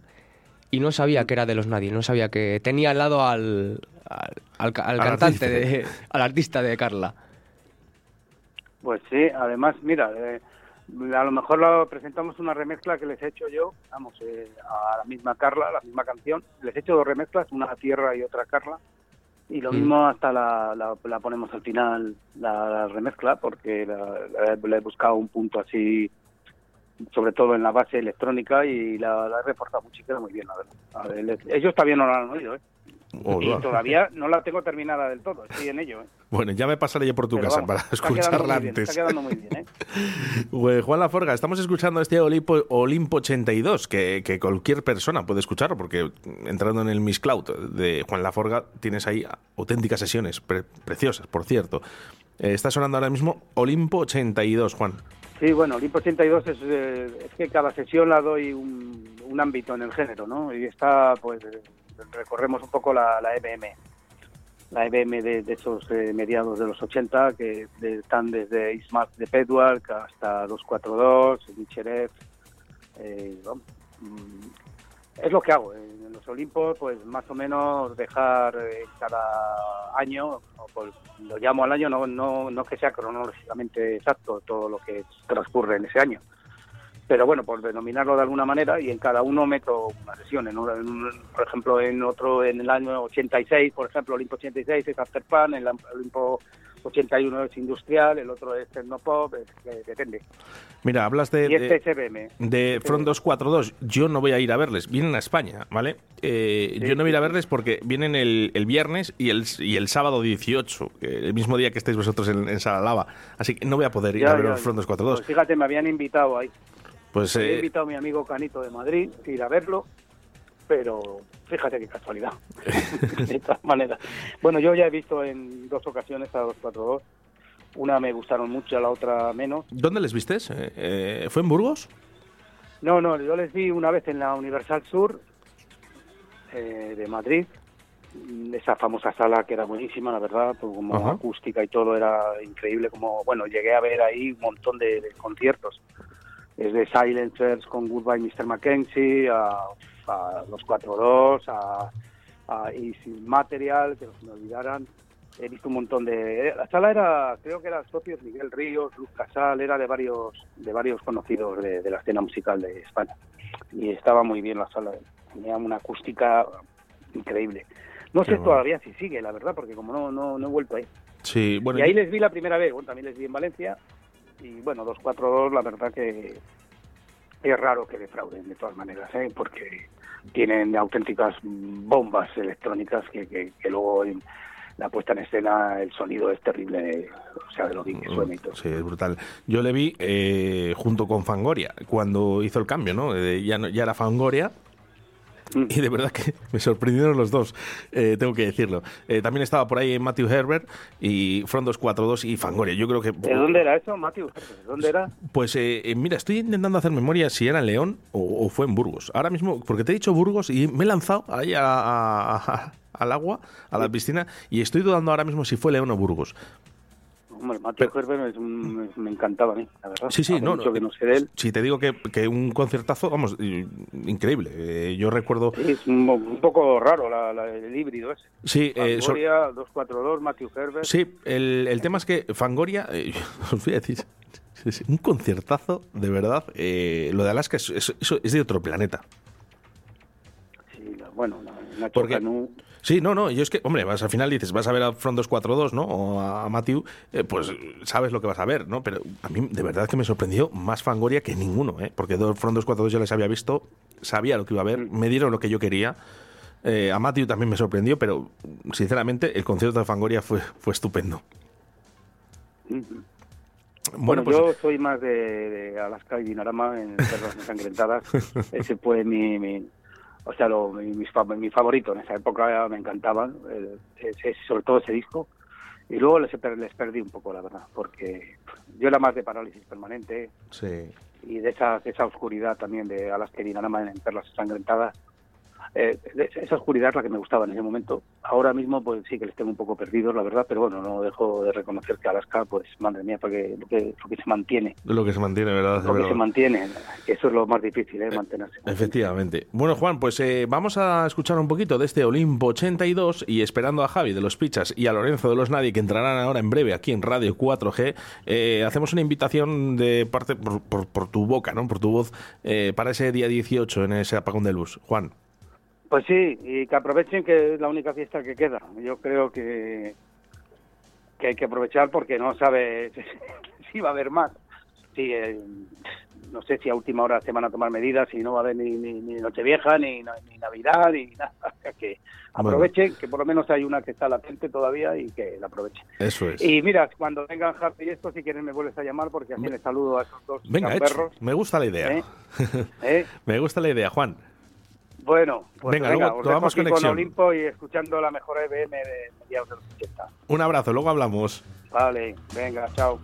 y no sabía que era de los nadie, no sabía que tenía al lado al, al, al ca- al Al cantante, artista. de, al artista de Carla. Pues sí, además, mira, eh, a lo mejor lo presentamos una remezcla que les he hecho yo, vamos, eh, a la misma Carla, la misma canción. Les he hecho dos remezclas, una Tierra y otra Carla. Y lo Mm. mismo hasta la, la, la ponemos al final, la, la remezcla, porque le he buscado un punto así, sobre todo en la base electrónica, y la, la he y queda muy bien, la verdad. A ver, ellos todavía no la han oído, ¿eh? Y todavía no la tengo terminada del todo, estoy en ello, ¿eh? Bueno, ya me pasaré yo por tu Pero casa vamos, para escucharla antes. Está quedando muy bien, ¿eh? Pues, Juan Laforga, estamos escuchando este Olimpo, Olimpo 82, que, que cualquier persona puede escucharlo, porque entrando en el Miss Cloud de Juan Laforga tienes ahí auténticas sesiones, pre- preciosas, por cierto. Eh, está sonando ahora mismo Olimpo 82, Juan. Sí, bueno, Olimpo 82 es, eh, es que cada sesión la doy un, un ámbito en el género, ¿no? Y está, pues, recorremos un poco la, la EBM. La EBM de, esos eh, mediados de los 80, que están desde Ismark de Pedwalk hasta 242, Micherev. Eh, mm, es lo que hago. En los Olimpos, pues más o menos dejar eh, cada año, por- lo llamo al año, no, no, no que sea cronológicamente exacto todo lo que transcurre en ese año. Pero bueno, por denominarlo de alguna manera, y en cada uno meto una sesión. En un- en un- por ejemplo, en otro, en el año 86, por ejemplo, Olimpo 86 es After Pan, el Olimpo 81 es Industrial, el otro es Tecnopop, es que depende. Mira, hablas de, y este de, EBM. de Front 242. Yo no voy a ir a verles, vienen a España, ¿vale? Eh, yo no voy a ir a verles porque vienen el, el viernes y el, y el sábado 18, que el mismo día que estáis vosotros en, en Sala Lava. Así que no voy a poder ir Ya, a ver ya, los Front 242. Pues fíjate, me habían invitado ahí. Pues eh, invitado a mi amigo Canito de Madrid a ir a verlo, pero fíjate qué casualidad. de todas maneras. Bueno, yo ya he visto en dos ocasiones a 242. Una me gustaron mucho, la otra menos. ¿dónde les vistes? Eh, eh, ¿Fue en Burgos? No, no, yo les vi una vez en la Universal Sur eh, de Madrid, esa famosa sala que era buenísima, la verdad, como Ajá. acústica y todo era increíble, como, bueno, llegué a ver ahí un montón de, de conciertos, desde Silencers con Goodbye Mr. Mackenzie, a, a Los 4-2, a, a Easy Material, que no se me olvidaran, he visto un montón de... La sala era, creo que eran socios Miguel Ríos, Luz Casal, era de varios, de varios conocidos de, de la escena musical de España. Y estaba muy bien la sala, tenía una acústica increíble. No Qué sé bueno. todavía si sigue, la verdad, porque como no, no, no he vuelto ahí. Sí, bueno. y ahí yo- les vi la primera vez, bueno, también les vi en Valencia. Y bueno, 242, la verdad que es raro que defrauden de todas maneras, ¿eh? porque tienen auténticas bombas electrónicas que, que, luego en la puesta en escena el sonido es terrible, o sea, de lo bien que suena y todo. Sí, es brutal. Yo le vi eh, junto con Fangoria cuando hizo el cambio, ¿no? Eh, ya, no- ya era Fangoria. Mm. Y de verdad que me sorprendieron los dos, eh, tengo que decirlo. Eh, también estaba por ahí Matthew Herbert y Front 242 y Fangoria. Yo creo que. ¿De dónde era eso, Matthew? ¿De dónde era? Pues eh, eh, mira, estoy intentando hacer memoria si era en León o, o fue en Burgos. Ahora mismo, porque te he dicho Burgos y me he lanzado ahí a- a- a- al agua, a la piscina, y estoy dudando ahora mismo si fue León o Burgos. Hombre, Matthew Herbert es un- me encantaba a mí, la verdad. Sí, sí, Hace no, mucho no. que no sé de él. Si te digo que, que un concertazo, vamos, increíble. Eh, yo recuerdo. Sí, es un, un poco raro la- la- el híbrido ese. Sí, eh, so- Fangoria, 242, Matthew Herbert. sí el, el tema es que Fangoria, eh, os voy a decir, un concertazo, de verdad. eh, lo de Alaska es, es- de otro planeta. Sí, bueno, la- Nacho Porque- Sí, no, no, yo es que, hombre, vas al final dices, vas a ver a Front 242, ¿no? O a Matthew, eh, pues sabes lo que vas a ver, ¿no? Pero a mí de verdad que me sorprendió más Fangoria que ninguno, ¿eh? Porque dos Front 242 ya les había visto, sabía lo que iba a ver, me dieron lo que yo quería. Eh, a Matthew también me sorprendió, pero sinceramente el concierto de Fangoria fue, fue estupendo. Bueno, Bueno, pues yo soy más de, de Alaska y Dinarama en Perlas Ensangrentadas. Ese fue mi, mi o sea, lo, mi, mis fa- mi favorito en esa época, me encantaban, eh, ese- sobre todo ese disco. Y luego les, les perdí un poco, la verdad, porque yo era más de parálisis permanente sí. y de esa, de esa oscuridad también de Alaska y Dinarama en Perlas Ensangrentadas. Eh, esa oscuridad es la que me gustaba en ese momento. Ahora mismo, pues sí que les tengo un poco perdidos, la verdad, pero bueno, no dejo de reconocer que Alaska, pues madre mía, porque lo que, lo que se mantiene, Lo que se mantiene, ¿verdad? lo que ¿Verdad? se mantiene, eso es lo más difícil, ¿eh? mantenerse. Efectivamente. Bueno, Juan, pues eh, vamos a escuchar un poquito de este Olimpo 82 y esperando a Javi de los Pichas y a Lorenzo de los Nadie, que entrarán ahora en breve aquí en Radio 4G, eh, hacemos una invitación de parte por, por- por tu boca, ¿no? Por tu voz, eh, para ese día 18 en ese apagón de luz. Juan. Pues sí, y que aprovechen que es la única fiesta que queda. Yo creo que, que hay que aprovechar porque no sabe si va a haber más. Sí, eh, no sé si a última hora se van a tomar medidas, si no va a haber ni, ni, ni Nochevieja, ni, ni Navidad, ni nada. O sea, que aprovechen, que por lo menos hay una que está latente todavía y que la aprovechen. Eso es. Y mira, cuando vengan Javi y esto, si quieren me vuelves a llamar porque así les saludo a esos dos Venga, perros. Me gusta la idea. ¿Eh? ¿Eh? Me gusta la idea, Juan. Bueno, pues Venga, venga, luego os tomamos conexión. con Olimpo y escuchando la mejor EBM de mediados de los 80. Un abrazo, luego hablamos. Vale, venga, chao.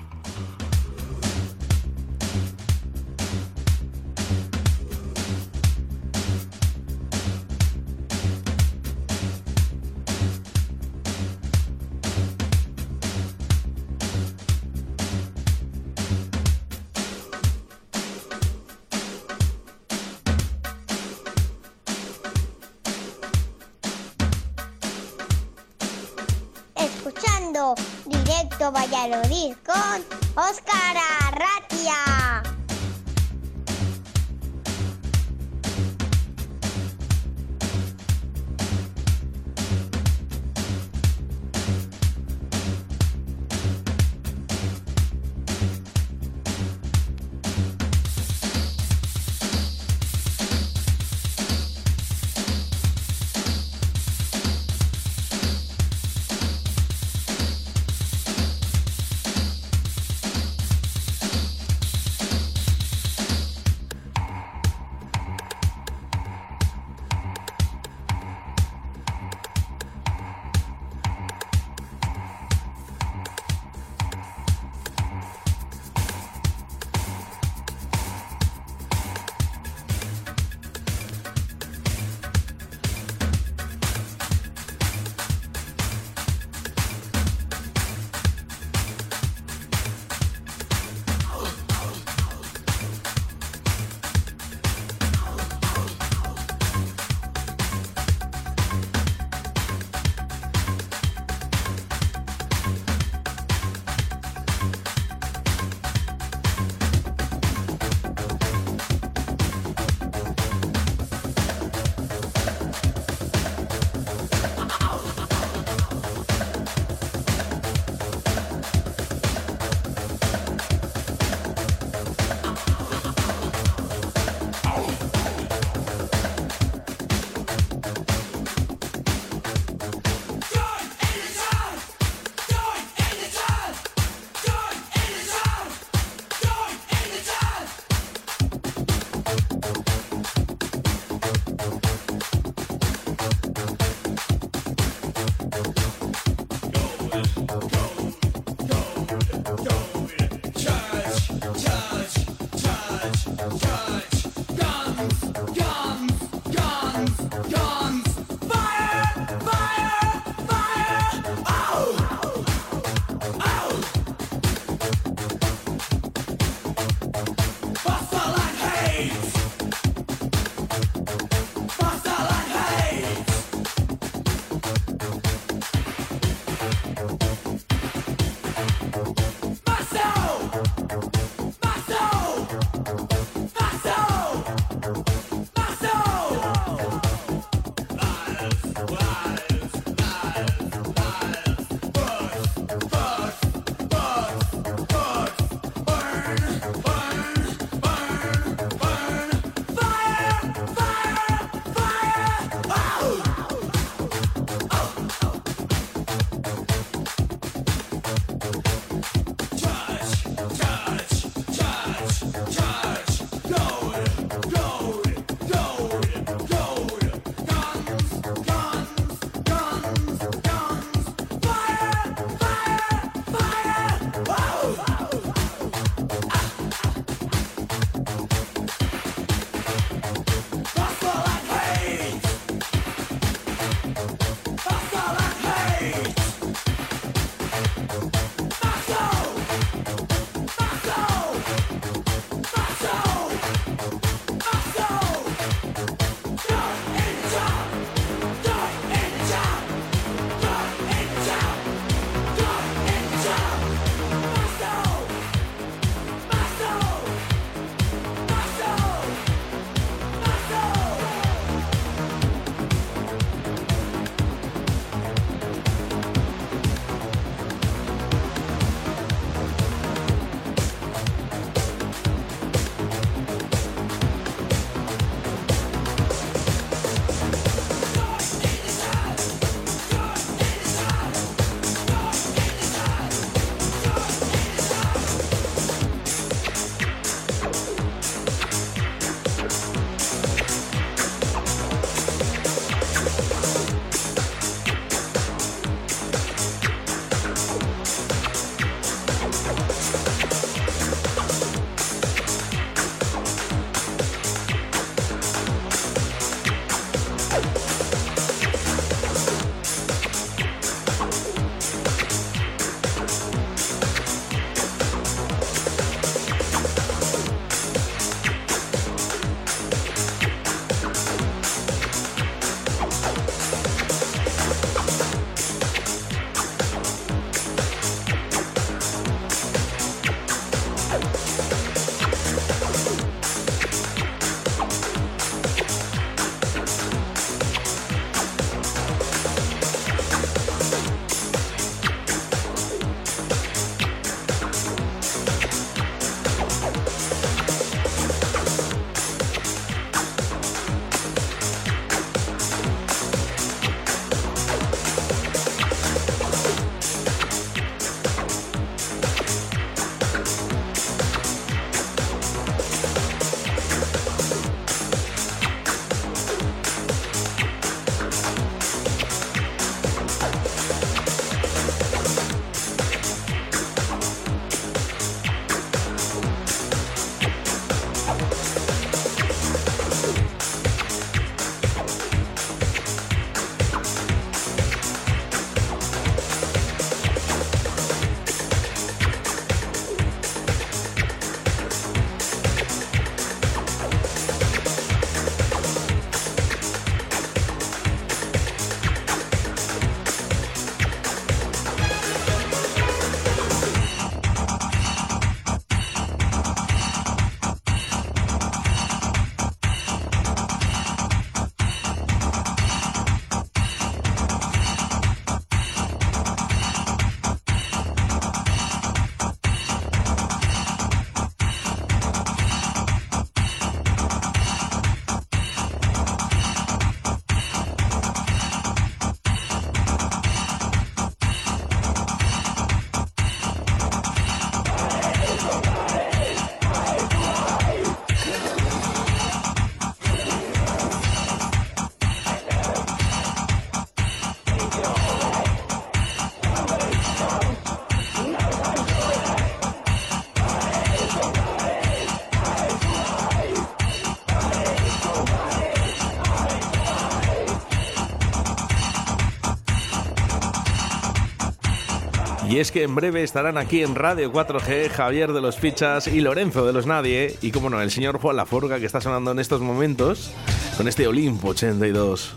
Y es que en breve estarán aquí en Radio 4G Javier de los Fichas y Lorenzo de los Nadie. Y como no, el señor Juan Laforga que está sonando en estos momentos con este Olimpo 82.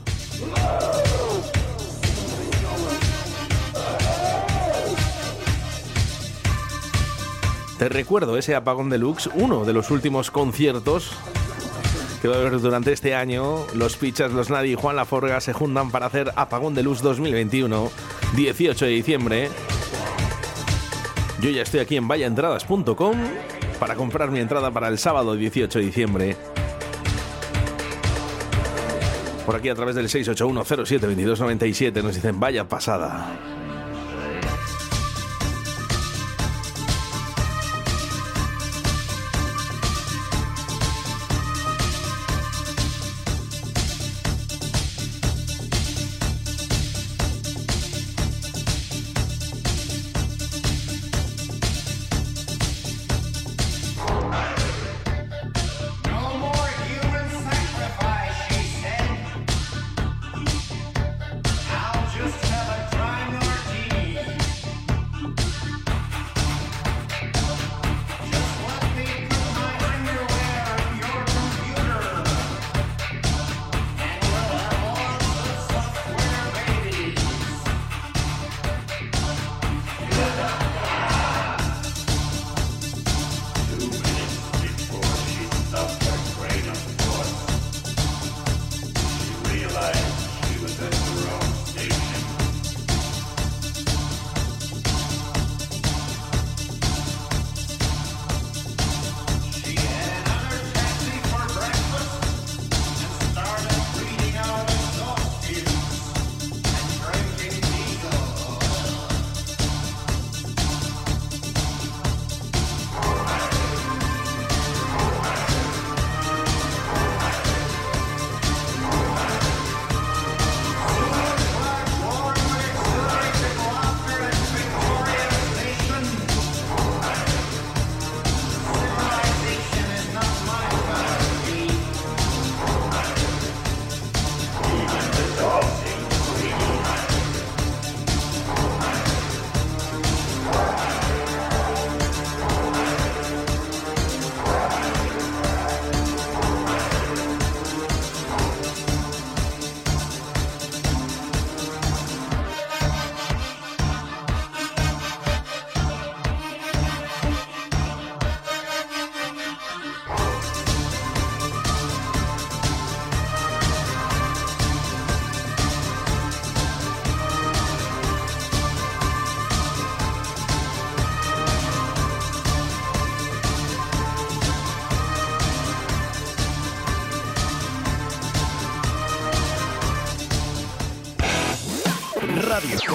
Te recuerdo ese apagón deluxe, uno de los últimos conciertos que va a haber durante este año. Los Fichas, los Nadie y Juan Laforga se juntan para hacer Apagón Deluxe 2021, 18 de diciembre. Yo ya estoy aquí en vayaentradas.com para comprar mi entrada para el sábado 18 de diciembre. Por aquí a través del 681072297 nos dicen vaya pasada.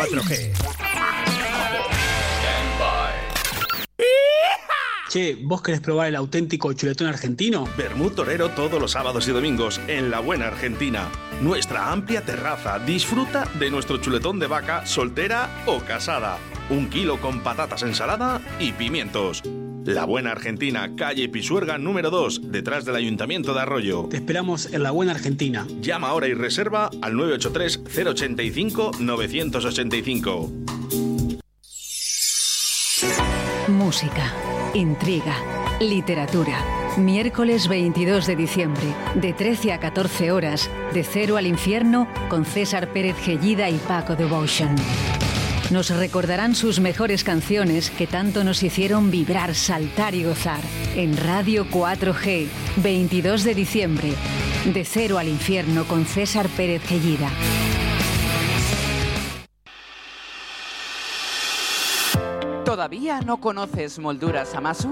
4G. Che, ¿vos querés probar el auténtico chuletón argentino? Bermú Torero todos los sábados y domingos en La Buena Argentina. Nuestra amplia terraza. Disfruta de nuestro chuletón de vaca soltera o casada. Un kilo con patatas, ensalada y pimientos. La Buena Argentina, calle Pisuerga número 2, detrás del Ayuntamiento de Arroyo. Te esperamos en La Buena Argentina. Llama ahora y reserva al 983-085-985. Música, intriga, literatura. Miércoles 22 de diciembre, de 13 a 14 horas, de Cero al Infierno, con César Pérez Gellida y Paco Devotion. Nos recordarán sus mejores canciones que tanto nos hicieron vibrar, saltar y gozar. En Radio 4G, 22 de diciembre, de Cero al Infierno, con César Pérez Gellida. ¿Todavía no conoces Molduras Amasu?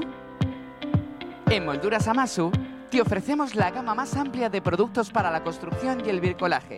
En Molduras Amasu te ofrecemos la gama más amplia de productos para la construcción y el bricolaje.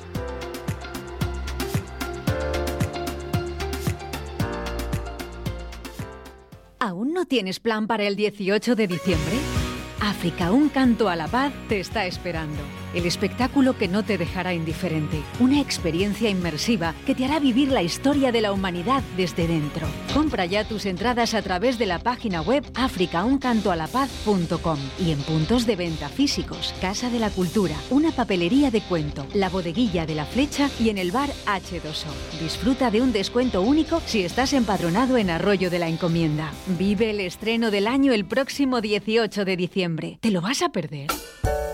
¿Aún no tienes plan para el 18 de diciembre? África, un canto a la paz te está esperando. El espectáculo que no te dejará indiferente. Una experiencia inmersiva que te hará vivir la historia de la humanidad desde dentro. Compra ya tus entradas a través de la página web africauncantoalapaz.com y en puntos de venta físicos, Casa de la Cultura, una papelería de cuento, la bodeguilla de la flecha y en el bar H2O. Disfruta de un descuento único si estás empadronado en Arroyo de la Encomienda. Vive el estreno del año el próximo 18 de diciembre. ¿Te lo vas a perder?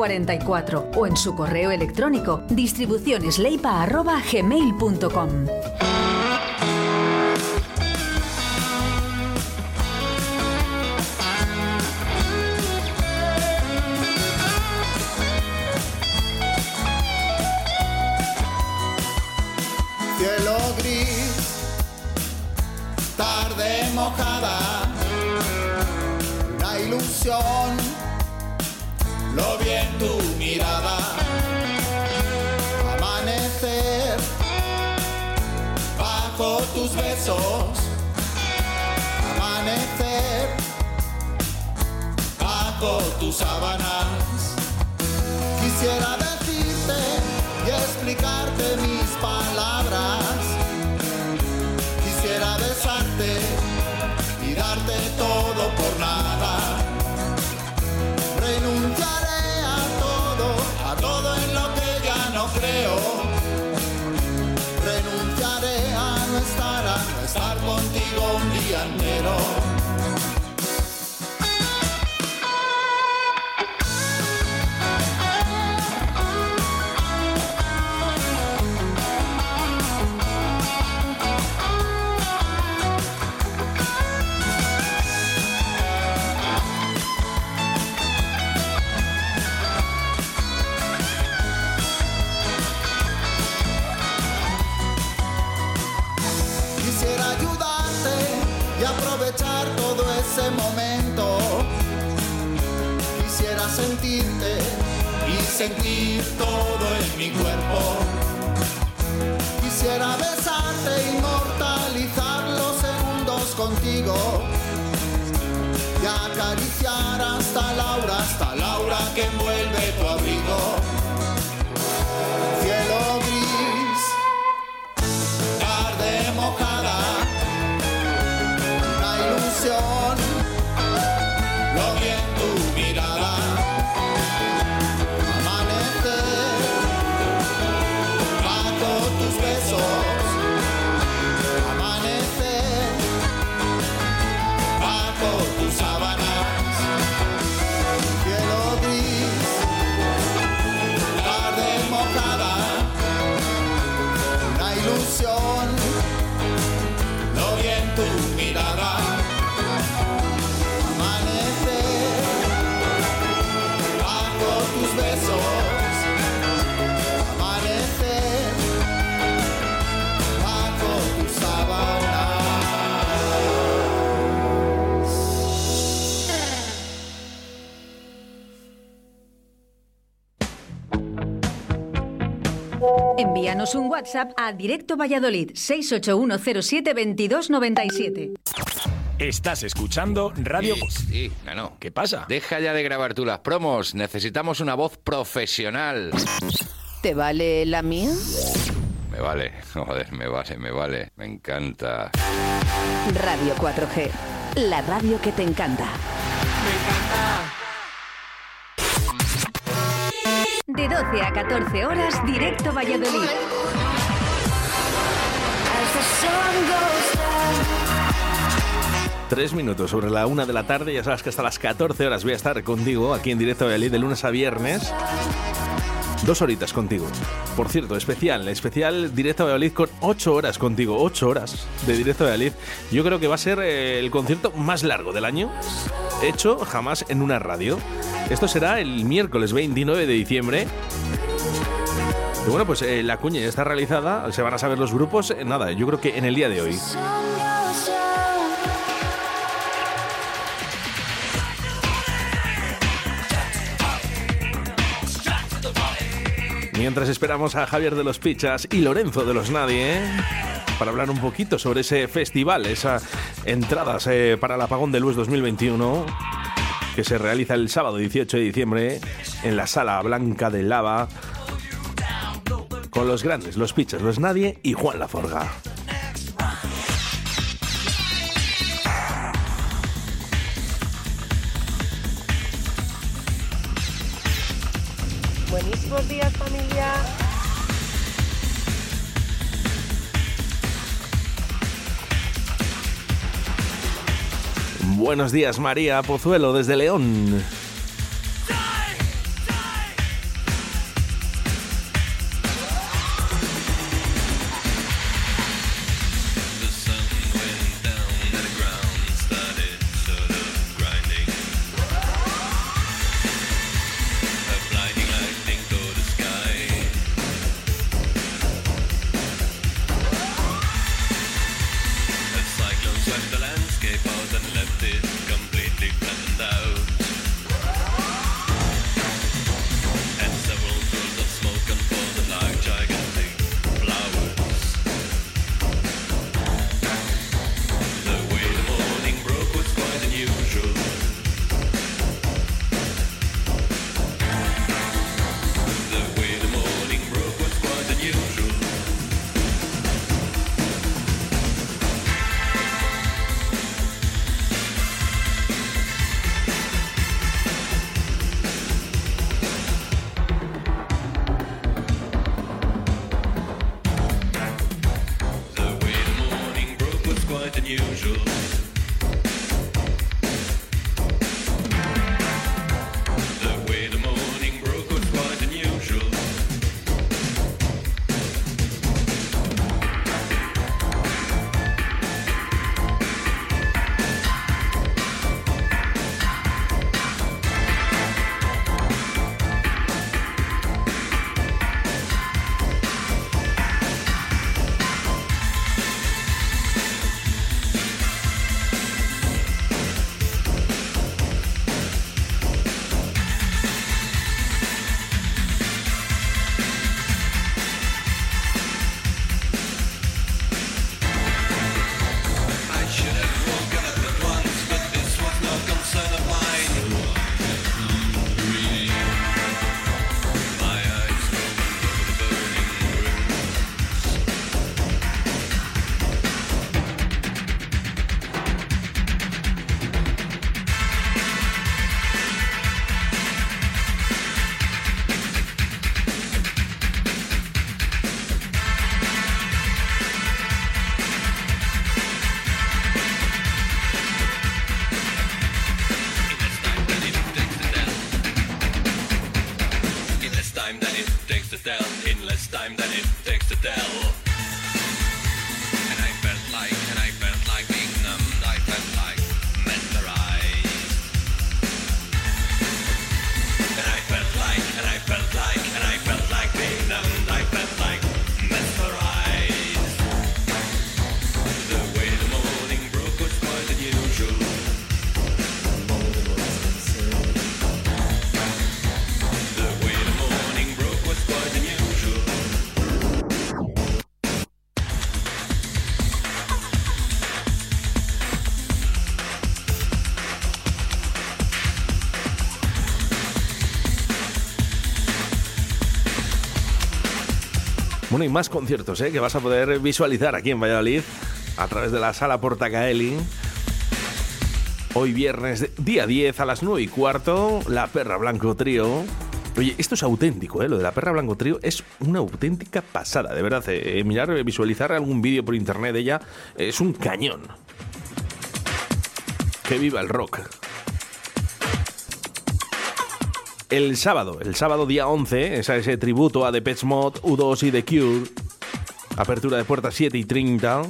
672-6590-44 o en su correo electrónico distribucionesleipa.gmail.com. Cielo gris, tarde mojada, una ilusión, lo vi en tu mirada. Amanecer bajo tus besos, amanecer bajo tus sábanas. Quisiera decirte y explicarte mis palabras. Quisiera besarte y darte todo un sentir todo en mi cuerpo. Quisiera besarte, inmortalizar los segundos contigo. Y acariciar hasta Laura, hasta Laura que envuelve tu abrigo. Envíanos un WhatsApp a Directo Valladolid 681072297. Estás escuchando Radio... Sí, sí, no. ¿Qué pasa? Deja ya de grabar tú las promos. Necesitamos una voz profesional. ¿Te vale la mía? Me vale, joder, me vale, me vale. Me encanta. Radio 4G, la radio que te encanta. De 12 a 14 horas, Directo Valladolid. Tres minutos sobre la una de la tarde. Ya sabes que hasta las 14 horas voy a estar contigo aquí en directo Valladolid de lunes a viernes. Dos horitas contigo. Por cierto, especial, especial directo a Valladolid con ocho horas contigo. Ocho horas de directo a Valladolid. Yo creo que va a ser eh, el concierto más largo del año, hecho jamás en una radio. Esto será el miércoles 29 de diciembre. Y bueno, pues eh, la cuña ya está realizada, se van a saber los grupos, eh, nada, yo creo que en el día de hoy. Mientras esperamos a Javier de los Pichas y Lorenzo de los Nadie para hablar un poquito sobre ese festival, esas entradas eh, para el Apagón de Luz 2021 que se realiza el sábado 18 de diciembre en la Sala Blanca de Lava con los grandes, los Pichas, los Nadie y Juan Laforga. Buenísimos días familia. Buenos días María Pozuelo desde León. Y más conciertos ¿eh? que vas a poder visualizar aquí en Valladolid a través de la sala Portacaeli. Hoy viernes, día 10 a las 9 y cuarto, La Perra Blanco Trío. Oye, esto es auténtico, ¿eh? lo de la Perra Blanco Trío es una auténtica pasada, de verdad. Eh, mirar, eh, visualizar algún vídeo por internet de ella es un cañón. Que viva el rock. El sábado, el sábado día 11, es ese tributo a Depeche Mode, U2 y The Cure. Apertura de puertas 7 y 30.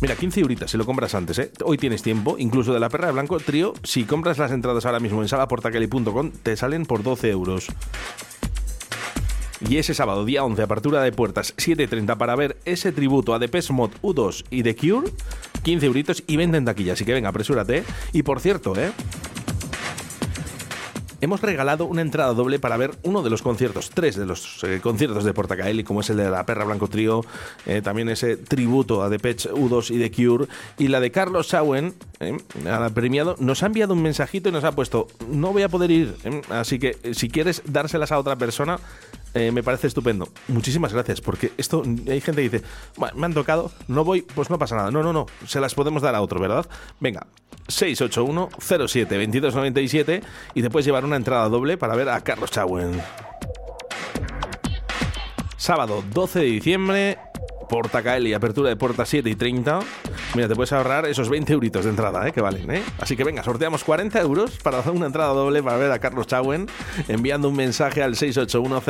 Mira, 15 euritas si lo compras antes, ¿eh? Hoy tienes tiempo, incluso de la perra de blanco trío, si compras las entradas ahora mismo en salaportakelly.com, te salen por 12 euros. Y ese sábado, día 11, apertura de puertas 7.30 para ver ese tributo a Depeche Mode, U2 y The Cure, 15 euritos y venden taquilla, así que venga, apresúrate. Y por cierto, ¿eh? Hemos regalado una entrada doble para ver uno de los conciertos, tres de los eh, conciertos de Portacaeli, como es el de la Perra Blanco Trío, eh, también ese tributo a Depeche, U2 y The Cure, y la de Carlos Sauen, eh, premiado, nos ha enviado un mensajito y nos ha puesto, no voy a poder ir, eh, así que si quieres dárselas a otra persona, eh, me parece estupendo. Muchísimas gracias, porque esto hay gente que dice, "Bueno, me han tocado, no voy, pues no pasa nada. No, no, no, se las podemos dar a otro, ¿verdad? Venga, 681 07 2297 y te puedes llevar una entrada doble para ver a Carlos Chauen. Sábado 12 de diciembre, Portacaeli, apertura de puerta 7 y 30. Mira, te puedes ahorrar esos 20 euritos de entrada, ¿eh? que valen. ¿eh? Así que venga, sorteamos 40 euros para hacer una entrada doble para ver a Carlos Chauen enviando un mensaje al 681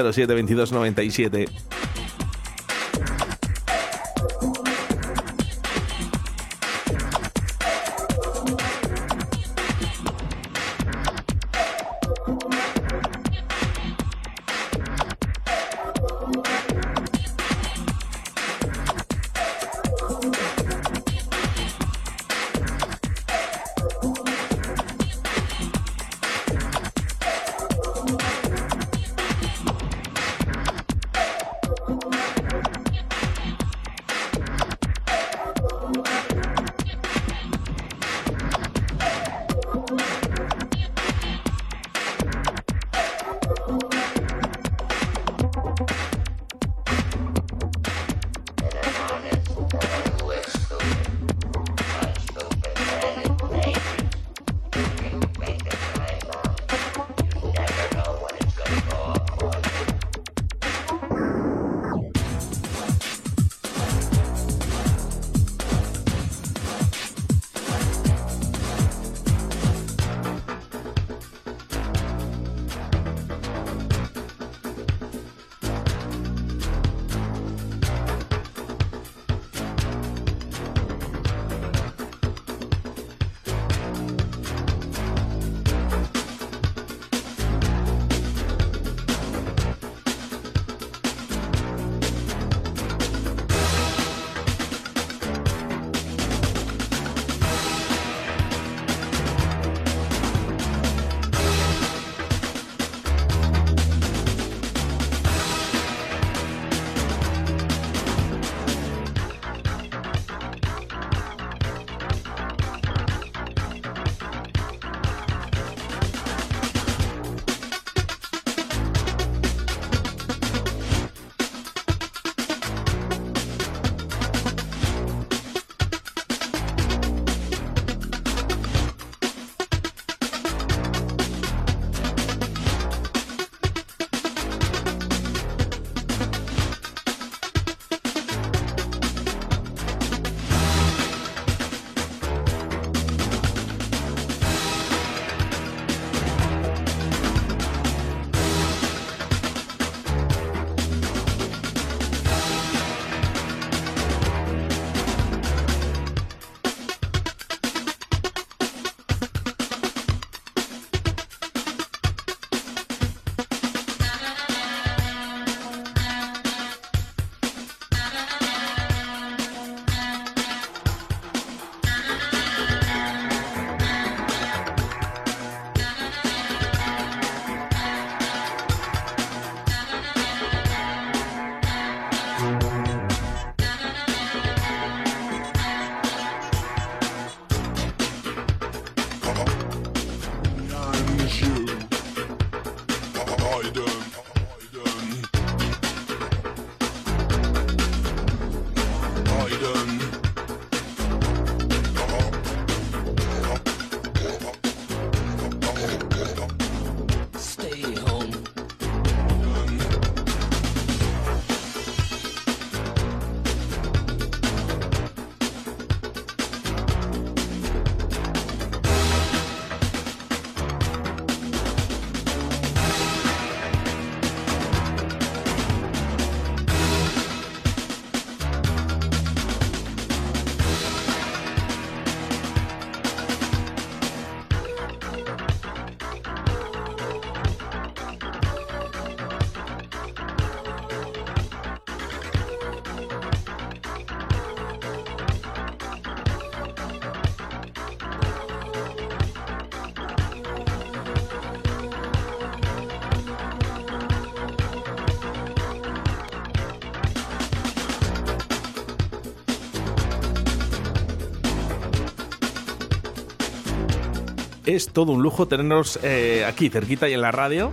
es todo un lujo tenernos eh, aquí cerquita y en la radio.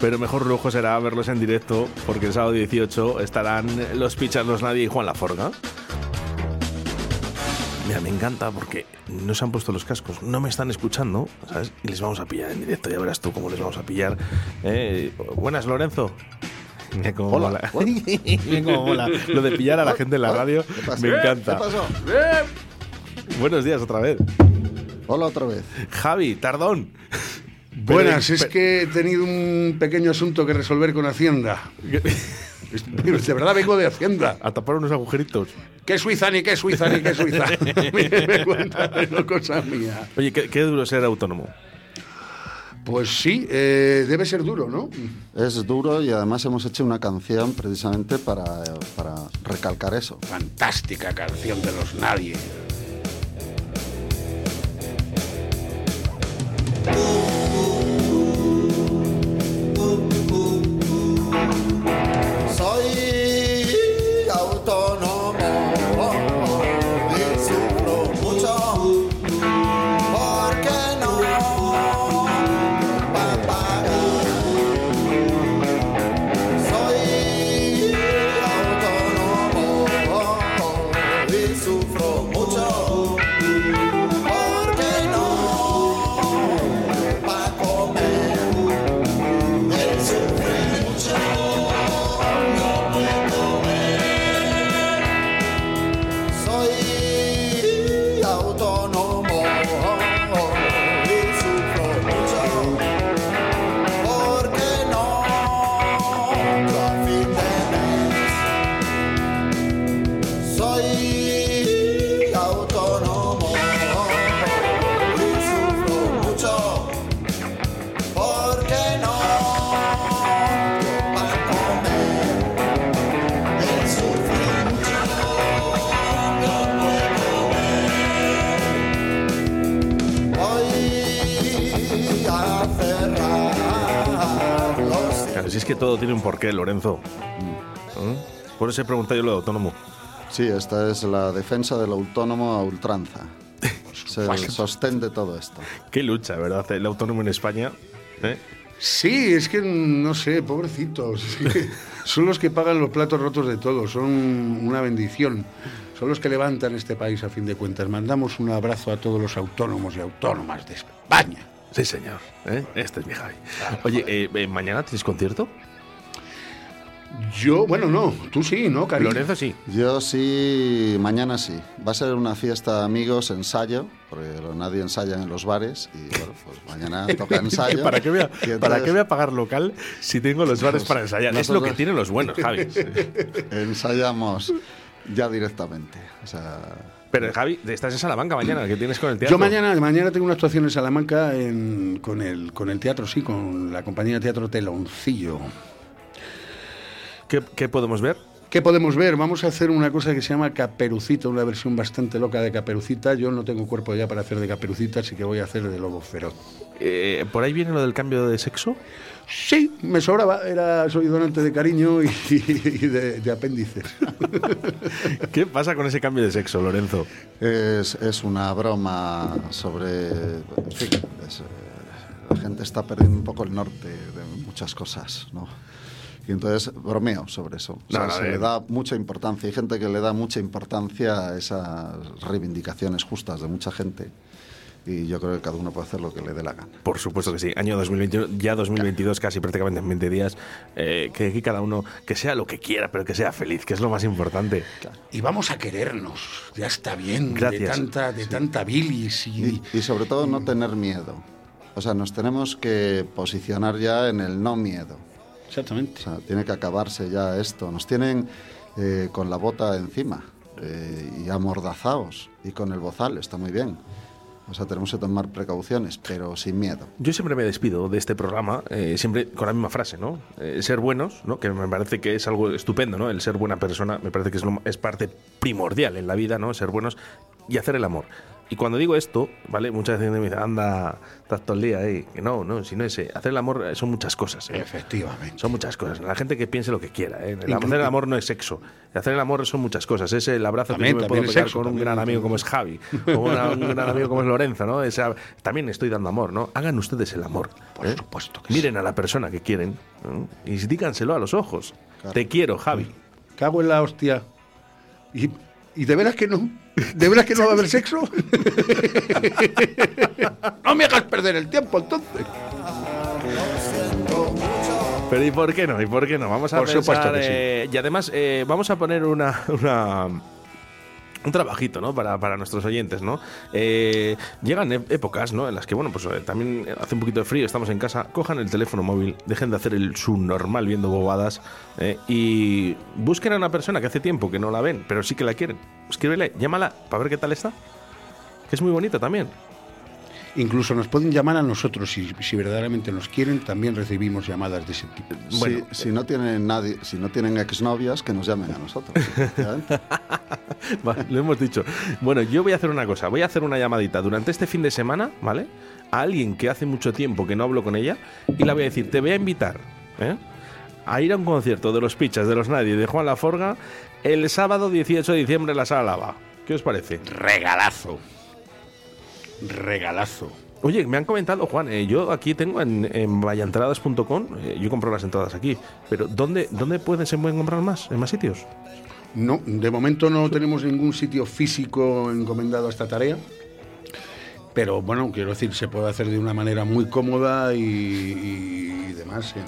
Pero mejor lujo será verlos en directo, porque el sábado 18 estarán los Pichardos Nadie y Juan Laforga. Mira, me encanta porque no se han puesto los cascos, no me están escuchando, ¿sabes? Y les vamos a pillar en directo, ya verás tú cómo les vamos a pillar. Eh, buenas, Lorenzo. Mira cómo Hola. mola. Mira cómo mola. Lo de pillar a la gente en la radio pasó? me encanta. ¿Qué pasó? Buenos días otra vez. Hola otra vez. Javi, tardón. Buenas, Pero- es que he tenido un pequeño asunto que resolver con Hacienda. De verdad vengo de Hacienda. A tapar unos agujeritos. ¿Qué Suiza ni qué Suiza ni qué Suiza? me cuenta, no mía. Oye, qué, qué duro ser autónomo. Pues sí, eh, debe ser duro, ¿no? Es duro y además hemos hecho una canción precisamente para, para recalcar eso. Fantástica canción de los nadie. Soy que todo tiene un porqué, Lorenzo. ¿Eh? Por eso he preguntado yo lo de autónomo. Sí, esta es la defensa del autónomo a ultranza. Se sostén de todo esto. Qué lucha, ¿verdad? El autónomo en España. ¿eh? Sí, es que no sé, pobrecitos. es que son los que pagan los platos rotos de todos, son una bendición. Son los que levantan este país a fin de cuentas. Mandamos un abrazo a todos los autónomos y autónomas de España. Sí, señor. ¿eh? Este es mi Javi. Oye, eh, eh, ¿mañana tienes concierto? Yo, bueno, no, tú sí, ¿no, Cari? Lorenzo sí. Yo sí, mañana sí. Va a ser una fiesta de amigos, ensayo, porque nadie ensaya en los bares. Y bueno, pues mañana toca ensayo. ¿Para qué, voy a, entonces ¿Para qué voy a pagar local si tengo los bares para ensayar? Es lo que nosotros- tienen los buenos, Javi. Ensayamos ya directamente. O sea, Pero Javi, estás en Salamanca mañana, ¿qué tienes con el teatro? Yo mañana, mañana tengo una actuación en Salamanca en- con, el, con el teatro, sí, con la compañía de teatro Teloncillo. ¿Qué, qué podemos ver? ¿Qué podemos ver? Vamos a hacer una cosa que se llama Caperucita, una versión bastante loca de Caperucita. Yo no tengo cuerpo ya para hacer de Caperucita, así que voy a hacer de Lobo Feroz. Eh, ¿Por ahí viene lo del cambio de sexo? Sí, me sobraba. Era, soy donante de cariño y, y de, de apéndices. ¿Qué pasa con ese cambio de sexo, Lorenzo? es, es una broma sobre. En fin, es, eh, la gente está perdiendo un poco el norte de muchas cosas, ¿no? Y entonces bromeo sobre eso. O sea, No, no, se le da mucha importancia. Hay gente que le da mucha importancia a esas reivindicaciones justas de mucha gente. Y yo creo que cada uno puede hacer lo que le dé la gana. Por supuesto que sí. Año 2021, ya 2022, casi prácticamente en 20 días. eh, que aquí cada uno que sea lo que quiera, pero que sea feliz, que es lo más importante. Y vamos a querernos. Ya está bien. Gracias. De tanta, de tanta bilis y, Y, y sobre todo no tener miedo. O sea, nos tenemos que posicionar ya en el no miedo. Exactamente. O sea, tiene que acabarse ya esto. Nos tienen eh, con la bota encima eh, y amordazados y con el bozal, está muy bien. O sea, tenemos que tomar precauciones, pero sin miedo. Yo siempre me despido de este programa, eh, siempre con la misma frase, ¿no? Eh, ser buenos, ¿no? Que me parece que es algo estupendo, ¿no? El ser buena persona me parece que es, lo- es parte primordial en la vida, ¿no? Ser buenos y hacer el amor. Y cuando digo esto, ¿vale? Muchas veces me dicen, anda, estás todo el día ahí. Que no, no, si no es. eh, Hacer el amor eh, son muchas cosas. ¿eh? Efectivamente. Son muchas cosas. La gente que piense lo que quiera. ¿eh? El hacer el amor no es sexo. Hacer el amor son muchas cosas. Es el abrazo También, que yo me puedo pegar sexo, con un gran amigo como es Javi. O una- un gran amigo como es Lorenzo, ¿no? Esa- también estoy dando amor, ¿no? Hagan ustedes el amor. Por supuesto Miren a la persona que quieren ¿no? y díganselo a los ojos. Te quiero, Javi. Cago en la hostia. ¿Y, y de veras que no? ¿De veras que no va a haber sexo? no me hagas perder el tiempo, entonces. Pero ¿y por qué no? ¿Y por qué no? Vamos a Por supuesto pensar, que sí. eh, y además eh, vamos a poner una, una- un trabajito, ¿no? Para, para nuestros oyentes, ¿no? Eh, llegan ép- épocas, ¿no? En las que, bueno, pues eh, también hace un poquito de frío, estamos en casa, cojan el teléfono móvil, dejen de hacer el subnormal viendo bobadas eh, y busquen a una persona que hace tiempo que no la ven, pero sí que la quieren. Escríbele, llámala para ver qué tal está. Que es muy bonito también. Incluso nos pueden llamar a nosotros si, si verdaderamente nos quieren, también recibimos llamadas de ese tipo. si, si no tienen nadie, si no tienen exnovias, que nos llamen a nosotros. Vale, lo hemos dicho. Bueno, yo voy a hacer una cosa. Voy a hacer una llamadita durante este fin de semana, ¿vale? A alguien que hace mucho tiempo que no hablo con ella y la voy a decir, te voy a invitar, ¿eh? A ir a un concierto de los Pichas, de los Nadie, de Juan Laforga, el sábado 18 de diciembre en la Sala Lava. ¿Qué os parece? Regalazo. Regalazo. Oye, me han comentado, Juan, eh, yo aquí tengo en, en eh, yo compro las entradas aquí, pero ¿dónde, dónde pueden, se pueden comprar más? ¿En más sitios? No, de momento no tenemos ningún sitio físico encomendado a esta tarea. Pero bueno, quiero decir, se puede hacer de una manera muy cómoda y, y demás en,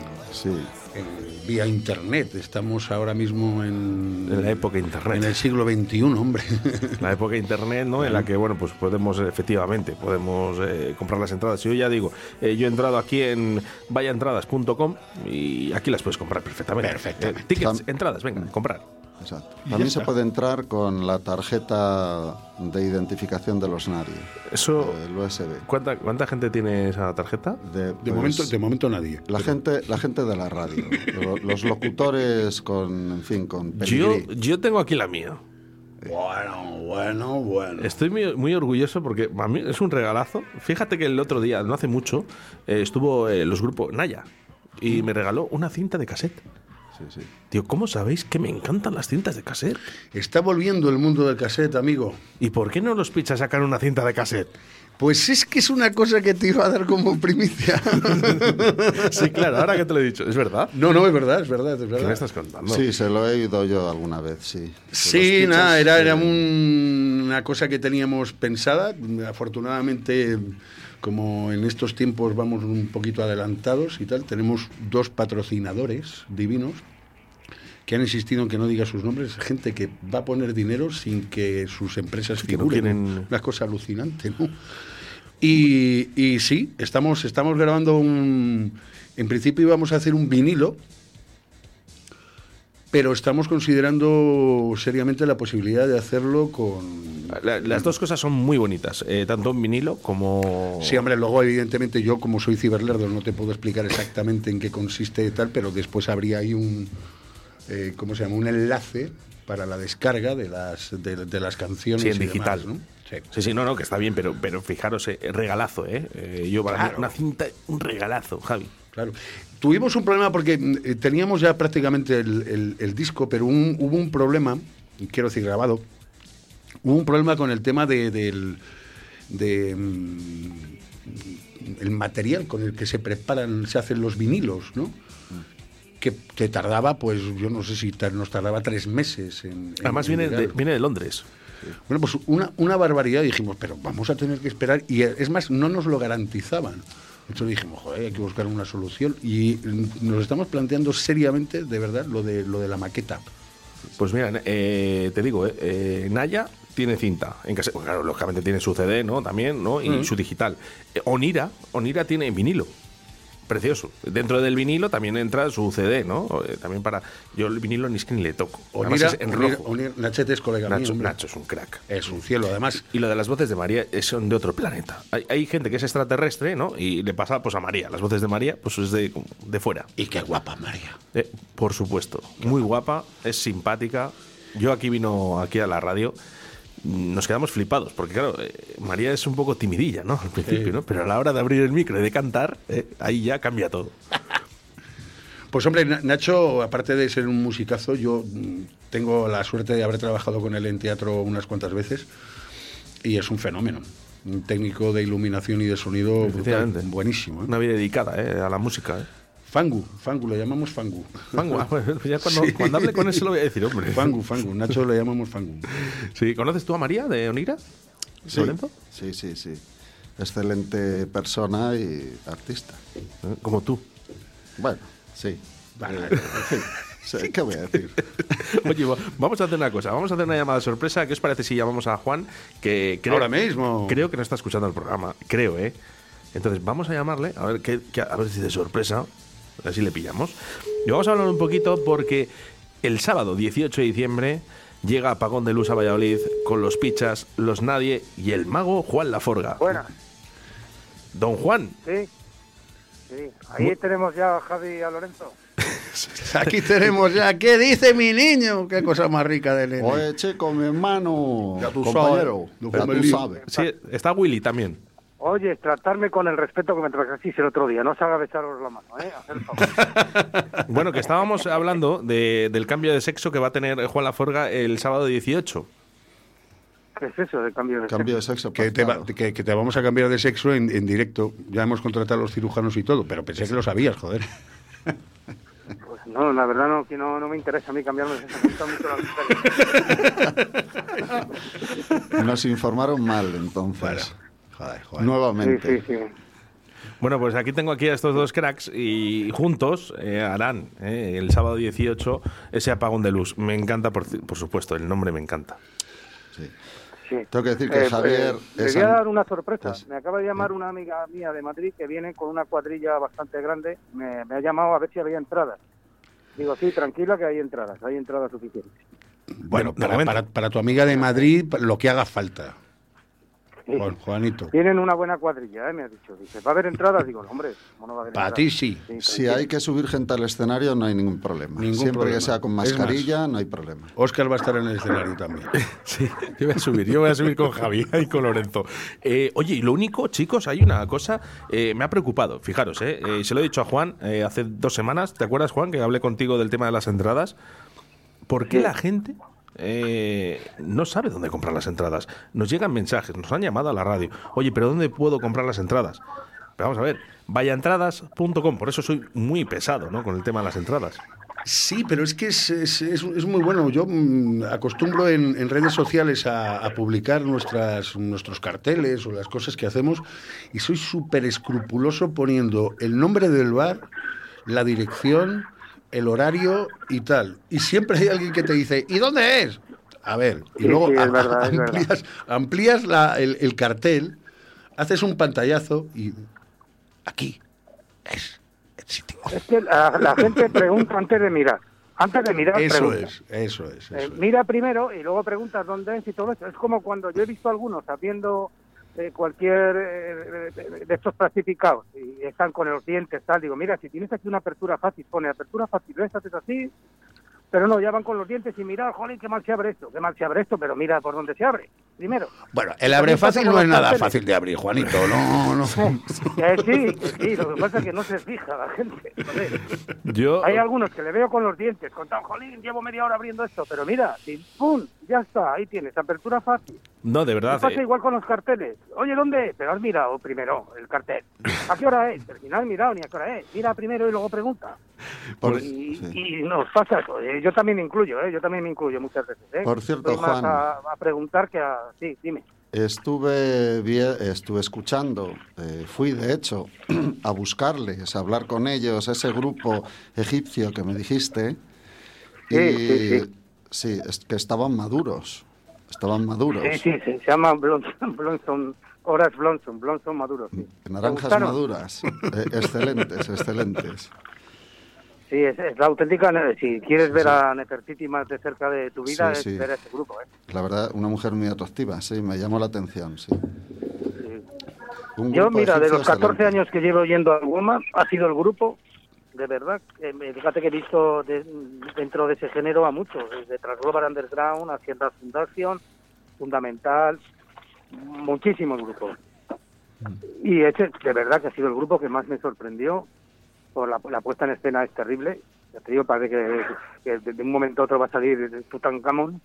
en- vía internet. Estamos ahora mismo en, En la época internet. En el siglo XXI, hombre. la época internet, ¿no? En la que, bueno, pues podemos, efectivamente, podemos eh, comprar las entradas. Yo ya digo, eh, yo he entrado aquí en vayaentradas.com y aquí las puedes comprar perfectamente. Perfectamente. Eh, tickets, entradas, venga, comprar. Exacto. También se puede entrar con la tarjeta de identificación de los nadie. Eso. El USB. ¿Cuánta, ¿Cuánta gente tiene esa tarjeta? De momento, de momento nadie. La gente, la gente de la radio. Lo- los locutores con, en fin, con Yo, yo tengo aquí la mía. Bueno, bueno, bueno. Estoy muy, muy orgulloso porque a mí es un regalazo. Fíjate que el otro día, no hace mucho, eh, estuvo eh, los grupos Naya y me regaló una cinta de cassette. Tío, ¿cómo sabéis que me encantan las cintas de cassette? Está volviendo el mundo del cassette, amigo. ¿Y por qué no los pichas sacar una cinta de cassette? Pues es que es una cosa que te iba a dar como primicia. sí, claro, ahora que te lo he dicho, ¿es verdad? No, no, es verdad, es verdad, es ¿Qué verdad. me estás contando? Sí, se lo he oído yo alguna vez, sí. Sí, nada, era, era un- una cosa que teníamos pensada. Afortunadamente, como en estos tiempos vamos un poquito adelantados y tal, tenemos dos patrocinadores divinos que han insistido en que no diga sus nombres, gente que va a poner dinero sin que sus empresas que no figuren. quieren- Una cosa alucinante, ¿no? Y, y sí, estamos, estamos grabando un... En principio íbamos a hacer un vinilo, pero estamos considerando seriamente la posibilidad de hacerlo con... La- las dos cosas son muy bonitas, eh, tanto en vinilo como... Sí, hombre, luego evidentemente yo como soy ciberlerdo no te puedo explicar exactamente en qué consiste y tal, pero después habría ahí un, eh, ¿cómo se llama? Un enlace para la descarga de las, de, de las canciones Sí, en y demás, digital. ¿no? Sí. Sí, sí, no, no, que está bien, pero, pero fijaros, eh, regalazo, ¿eh? Eh, yo para Claro. una cinta, un regalazo, Javi. Claro. Tuvimos un problema porque mm, eh, teníamos ya prácticamente el, el- el disco, pero un- hubo un problema, quiero decir grabado, hubo un problema con el tema de, del de, mm, el material con el que se preparan, se hacen los vinilos, ¿no? Que te tardaba, pues yo no sé si nos tardaba tres meses. En, Además en viene de, viene de Londres. Bueno, pues una, una barbaridad. Dijimos, pero vamos a tener que esperar. Y es más, no nos lo garantizaban. Entonces dijimos, joder, hay que buscar una solución. Y nos estamos planteando seriamente, de verdad, lo de, lo de la maqueta. Pues mira, eh, te digo, eh, eh, Naya tiene cinta en casa. Bueno, claro, lógicamente tiene su CD, ¿no? También, ¿no? Y Mm. su digital. Eh, Onira, Onira tiene vinilo. Precioso. Dentro del vinilo también entra su CD, ¿no? Eh, también para. Yo el vinilo ni es que ni le toco. Onira, es en rojo. Onira- Nachete es colega mío, Nacho, hombre. Nacho es un crack. Es un cielo, además. Y lo de las voces de María es- son de otro planeta. Hay, hay gente que es extraterrestre, ¿no? Y le pasa pues a María. Las voces de María, pues es de, de fuera. Y qué guapa María. Eh, por supuesto. Muy guapa, es simpática. Yo aquí vino aquí a la radio nos quedamos flipados, porque claro, eh, María es un poco timidilla, ¿no? Al principio, ¿no? Pero a la hora de abrir el micro y de cantar, eh, ahí ya cambia todo. Pues hombre, Na- Nacho, aparte de ser un musicazo, yo mm, tengo la suerte de haber trabajado con él en teatro unas cuantas veces y es un fenómeno. Un técnico de iluminación y de sonido buenísimo. ¿eh? Una vida dedicada eh, a la música. ¿Eh? Fangu, Fangu, lo llamamos Fangu. Fangu, ah, bueno, ya cuando, Sí. cuando hable con él se lo voy a decir, hombre. Fangu, Fangu, Nacho le llamamos Fangu. Sí, ¿conoces tú a María de Onira? Sí, ¿Lorenzo? sí, sí, sí. Excelente persona y artista. Como tú. Bueno, sí. Sí, ¿Qué voy a decir? Oye, va- vamos a hacer una cosa. Vamos a hacer una llamada sorpresa. ¿Qué os parece si llamamos a Juan? Que creo, Ahora mismo. Creo que no está escuchando el programa. Creo, ¿eh? Entonces, vamos a llamarle, a ver, qué, qué- a ver si de sorpresa, a ver si le pillamos. Y vamos a hablar un poquito porque el sábado 18 de diciembre llega Apagón de Luz a Valladolid con los Pichas, los Nadie y el mago Juan Laforga. Buenas, Don Juan, sí. Sí, ahí tenemos ya a Javi y a Lorenzo. Aquí tenemos ya, ¿qué dice mi niño? Qué cosa más rica de nene. Oye, chico, mi hermano, Ya tú compañero, sabes, ya tú sabes. sí, está Willy también. Oye, tratarme con el respeto que me tratasteis el otro día. No os haga besaros la mano, ¿eh? Haced el favor. Bueno, que estábamos hablando de- del cambio de sexo que va a tener Juan Laforga el sábado 18. ¿Qué es eso de cambio de Cambio sexo? de sexo. Que te, va- que, que te vamos a cambiar de sexo en, en directo. Ya hemos contratado a los cirujanos y todo, pero pensé que lo sabías, joder. Pues no, la verdad no, que no, no me interesa a mí cambiarme de sexo. Me gusta mucho la. Nos informaron mal, entonces. Joder, joder. Nuevamente. Sí, sí, sí. Bueno, pues aquí tengo aquí a estos dos cracks y juntos eh, harán eh, el sábado 18 ese apagón de luz. Me encanta, por, por supuesto, el nombre me encanta. sí. Tengo que decir que Eh, Javier eh, es voy a dar una sorpresa. es- Me acaba de llamar una amiga mía de Madrid que viene con una cuadrilla bastante grande. Me, me ha llamado a ver si había entradas. Digo, sí, tranquila que hay entradas. Hay entradas suficientes. Bueno, para, para- para tu amiga de Madrid, lo que haga falta. Juan- Juanito. Tienen una buena cuadrilla, ¿eh? me ha dicho. Dice, ¿va a haber entradas? Digo, no, hombre, ¿cómo no va a haber Para ti sí. Si hay que subir gente al escenario, no hay ningún problema. Ningún Siempre problema. que sea con más, mascarilla, no hay problema. Oscar va a estar en el escenario también. Sí, yo voy a subir, yo voy a subir con Javi y con Lorenzo. Eh, oye, y lo único, chicos, hay una cosa, eh, me ha preocupado, fijaros, eh, eh, se lo he dicho a Juan eh, hace dos semanas, ¿te acuerdas, Juan, que hablé contigo del tema de las entradas? ¿Por qué la gente eh, no sabe dónde comprar las entradas? Nos llegan mensajes, nos han llamado a la radio, oye, pero ¿dónde puedo comprar las entradas? Pero vamos a ver, vayaentradas.com, por eso soy muy pesado ¿no? con el tema de las entradas. Sí, pero es que es, es- es- muy bueno. Yo mm, acostumbro en, redes sociales a, a publicar nuestras, nuestros carteles o las cosas que hacemos y soy súper escrupuloso poniendo el nombre del bar, la dirección, el horario y tal. Y siempre hay alguien que te dice, ¿y dónde es? A ver, y Sí, luego sí, verdad, amplías, amplías la- el, el cartel, haces un pantallazo y aquí es el sitio. Es que la, la gente pregunta antes de mirar. Antes de mirar, Eso pregunta. es, eso es. Eh, es. mira primero y luego preguntas dónde es y todo eso. Es como cuando yo he visto algunos haciendo eh, cualquier eh, de- estos clasificados y están con los dientes, tal. Digo, mira, si tienes aquí una apertura fácil, pone apertura fácil, esta es así, pero no, ya van con los dientes y mira, joder, qué mal se abre esto, qué mal se abre esto, pero mira por dónde se abre, primero. Bueno, el abre fácil no es nada carteles. fácil de abrir, Juanito. No, no. Eh, sí, sí, lo que pasa es que no se fija la gente. joder. Yo, Hay algunos que le veo con los dientes, con tan jolín, llevo media hora abriendo esto, pero mira, ¡pum! Ya está, ahí tienes, apertura fácil. no, de ¿Qué verdad, pasa eh, igual con los carteles? Oye, ¿dónde es? Pero has mirado primero el cartel. ¿A qué hora es? Pero si no has mirado ni a qué hora es. Mira primero y luego pregunta. Por- y, sí. y nos pasa eso. eh, Yo también me incluyo, ¿eh? Yo también me incluyo muchas veces, ¿eh? Por cierto, más Juan. A, a preguntar que a... Sí, dime. Estuve, estuve escuchando, eh, fui de hecho a buscarles, a hablar con ellos, ese grupo egipcio que me dijiste. Y Sí, sí, sí. es que estaban maduros. Estaban maduros. Sí, sí, se llama Blonson, Blonson, Horas Blonson, Blonson Maduro, sí. ¿Te Naranjas maduras. Eh, excelentes, excelentes. Sí, es, es la auténtica... Si quieres ver a Nefertiti más de cerca de tu vida, Sí, es ver a este grupo, ¿eh? La verdad, una mujer muy atractiva, sí, me llamó la atención, sí. Yo, mira, de los 14 excelente. años que llevo yendo al Woman, ha sido el grupo, de verdad, eh, fíjate que he visto de- dentro de ese género a muchos, desde Transglobal Underground, Hacienda Fundación, Fundamental, muchísimos grupos. Y este, de verdad que ha sido el grupo que más me sorprendió, por la, la puesta en escena es terrible. Ya te digo, parece que, que de un momento a otro va a salir Tutankamón.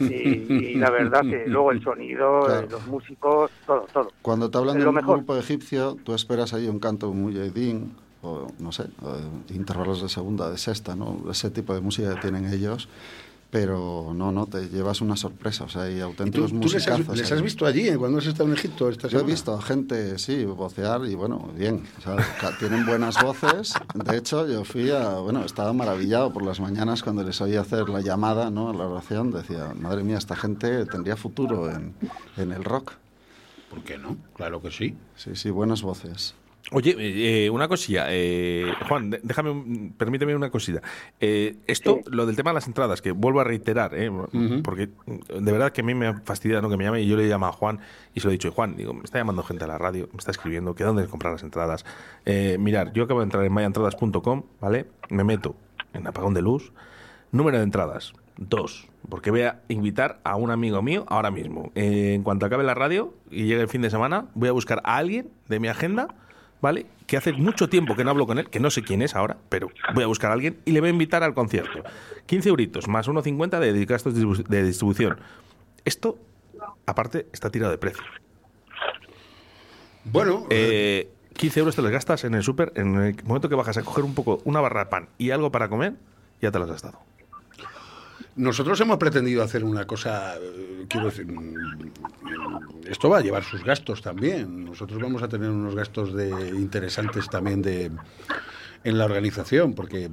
Y, y la verdad que luego el sonido, Claro. los músicos, todo, todo. Cuando te hablan Es de un mejor. grupo egipcio, tú esperas ahí un canto mujahidín o no sé, intervalos de segunda, de sexta, ¿no? Ese tipo de música que tienen ellos. Pero no, no, te llevas una sorpresa. O sea, hay ¿Y tú, auténticos tú les, has, les visto allí eh, cuando has estado en Egipto esta Yo he visto a gente, sí, vocear y bueno, bien. o sea, ca- tienen buenas voces. De hecho, yo fui a, bueno, estaba maravillado por las mañanas cuando les oía hacer la llamada, ¿no? A la oración. Decía, madre mía, esta gente tendría futuro en, en el rock. ¿Por qué no? Claro que sí. Sí, sí, buenas voces. Oye, eh, una cosilla, eh, Juan, déjame, un- permíteme una cosilla. Eh, esto, lo del tema de las entradas, que vuelvo a reiterar, eh, porque mm, de verdad que a mí me ha fastidiado ¿no? que me llame y yo le llamo a Juan y se lo he dicho, Juan, digo, me está llamando gente a la radio, me está escribiendo, que dónde comprar las entradas. Eh, mirar, yo acabo de entrar en mayaentradas.com, ¿vale? Me meto en apagón de luz, número de entradas, dos, porque voy a invitar a un amigo mío ahora mismo. Eh, en cuanto acabe la radio y llegue el fin de semana, voy a buscar a alguien de mi agenda ¿vale? Que hace mucho tiempo que no hablo con él, que no sé quién es ahora, pero voy a buscar a alguien y le voy a invitar al concierto. 15 euritos más 1,50 de gastos de distribución. Esto, aparte, está tirado de precio. Bueno, Eh, 15 euros te los gastas en el súper, en el momento que bajas a coger un poco una barra de pan y algo para comer, ya te lo has gastado. Nosotros hemos pretendido hacer una cosa, eh, quiero decir, mm, esto va a llevar sus gastos también. Nosotros vamos a tener unos gastos de interesantes también de en la organización, porque,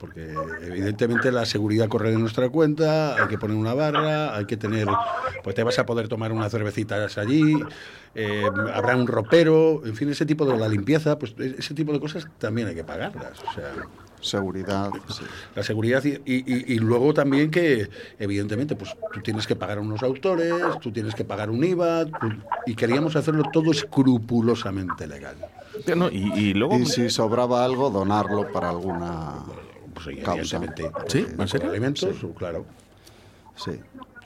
porque evidentemente la seguridad corre de nuestra cuenta, hay que poner una barra, hay que tener, pues te vas a poder tomar unas cervecitas allí, eh, habrá un ropero, en fin, ese tipo de la limpieza, pues e- ese tipo de cosas también hay que pagarlas. O sea, Seguridad, sí. la seguridad y, y- y luego también que evidentemente pues tú tienes que pagar a unos autores, tú tienes que pagar un IVA tú- y queríamos hacerlo todo escrupulosamente legal. y, y luego Y si sobraba algo, donarlo para alguna causa. evidentemente. ¿Sí? ¿En serio? Alimentos, claro. Sí.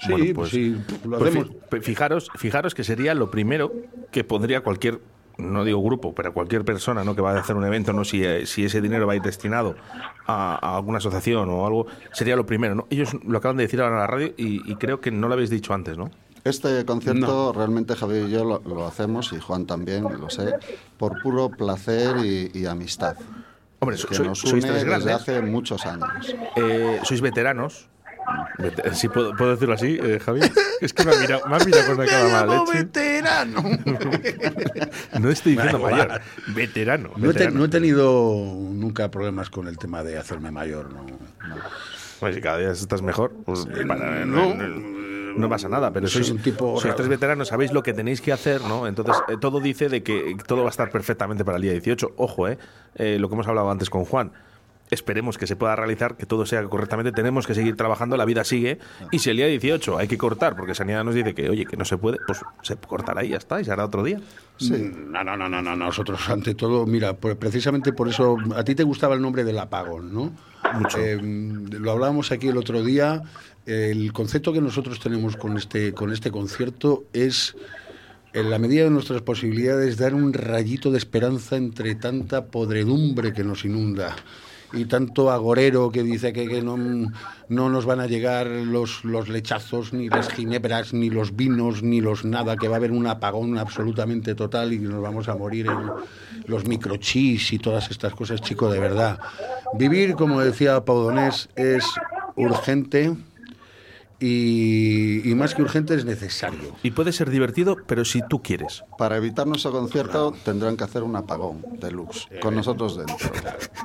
Sí, Bueno, pues sí, lo pues hacemos. fi- pues fijaros, fijaros que sería lo primero que pondría cualquier, no digo grupo, pero cualquier persona ¿no? que va a hacer un evento, no si, eh, si ese dinero va a ir destinado a, a alguna asociación o algo, sería lo primero. ¿no? Ellos lo acaban de decir ahora en la radio y, y creo que no lo habéis dicho antes, ¿no? Este concierto realmente Javier y yo lo, lo hacemos, y Juan también, lo sé, por puro placer y, y amistad. Hombre, que sois- nos une desde grandes. hace muchos años. Eh, sois veteranos. Sí, puedo, puedo decirlo así, eh, Javi. Es que me ha mirado, me ha mirado con una cara mala leche. veterano! No estoy diciendo mayor, veterano. No he, te- veterano. no he tenido nunca problemas con el tema de hacerme mayor, ¿no? Pues si cada día estás mejor, pues para- no. no, no, no pasa nada, pero sois, un tipo sois tres veteranos, sabéis lo que tenéis que hacer, ¿no? Entonces, eh, todo dice de que todo va a estar perfectamente para el día 18. Ojo, ¿eh? Eh, Lo que hemos hablado antes con Juan. Esperemos que se pueda realizar, que todo sea correctamente. Tenemos que seguir trabajando, la vida sigue. Y si el día 18 hay que cortar, porque Sanidad nos dice que, oye, que no se puede, pues se cortará y ya está, y se hará otro día. Mm, No, no, no, no, no, nosotros ante todo, mira, pues precisamente por eso, a ti te gustaba el nombre del apagón, ¿no? Mucho. Eh, lo hablábamos aquí el otro día, el concepto que nosotros tenemos con este, con este concierto es, en la medida de nuestras posibilidades, dar un rayito de esperanza entre tanta podredumbre que nos inunda y tanto agorero que dice que, que no, no nos van a llegar los, los lechazos, ni las ginebras, ni los vinos, ni los nada, que va a haber un apagón absolutamente total y nos vamos a morir en los microchips y todas estas cosas, chico, de verdad. Vivir, como decía Paudonés, es urgente y, y más que urgente es necesario. Y puede ser divertido, pero si tú quieres. Para evitar nuestro concierto tendrán que hacer un apagón deluxe, con nosotros dentro.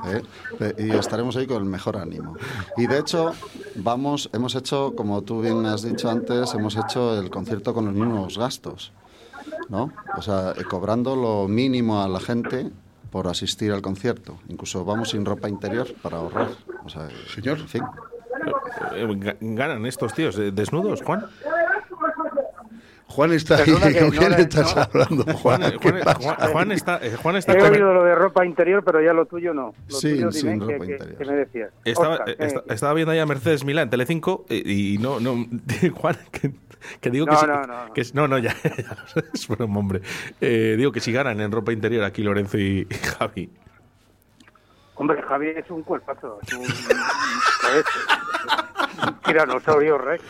¿eh? Eh, Y estaremos ahí con el mejor ánimo. Y de hecho, vamos, hemos hecho, como tú bien has dicho antes, hemos hecho el concierto con los mismos gastos. ¿no? O sea, eh, cobrando lo mínimo a la gente por asistir al concierto. Incluso vamos sin ropa interior para ahorrar. O sea, Señor. En fin. Eh, ga- ¿Ganan estos tíos eh, desnudos, Juan? Juan está ahí. Que ¿Con no quién le- estás no. hablando, Juan? Juan, ¿Qué Juan- pasa? Juan- Juan está, eh, Juan está He con- oído lo de ropa interior, pero ya lo tuyo no. Lo Sí, tuyo, sin dime, ¿qué- ropa interior. qué me decías? Estaba, Oscar, eh, ¿qué- esta- estaba viendo ahí a Mercedes Milán Telecinco eh, y no, no, Juan, que, que digo que No, sí- no, no, no. que no, no, ya, ya, es broma, hombre. Eh, digo que si ganan en ropa interior aquí Lorenzo y, y Javi. Hombre, Javi es un cuerpazo. Es un, un tiranosaurio rex.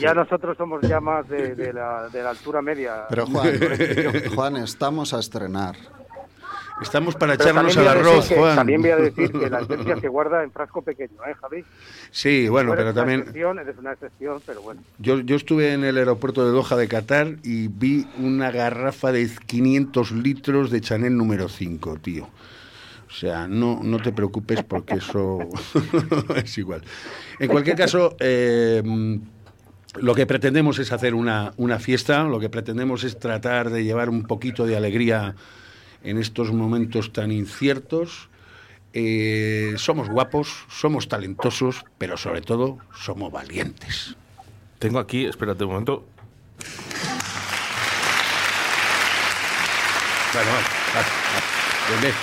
Ya nosotros somos ya más de, de la, de la altura media. Pero Juan, Juan, estamos a estrenar. Estamos para Pero echarnos al arroz, que- Juan. También voy a decir que la esencia se guarda en frasco pequeño, ¿eh, Javi? Sí, bueno, pero también excepción, eres una excepción, pero bueno. yo, yo estuve en el aeropuerto de Doha de Qatar y vi una garrafa de 500 litros de Chanel número 5, tío. O sea, no, no te preocupes porque eso es igual. En cualquier caso, eh, lo que pretendemos es hacer una, una fiesta, lo que pretendemos es tratar de llevar un poquito de alegría en estos momentos tan inciertos. Eh, somos guapos, somos talentosos, pero sobre todo somos valientes. Tengo aquí, espérate un momento. Bueno, vale.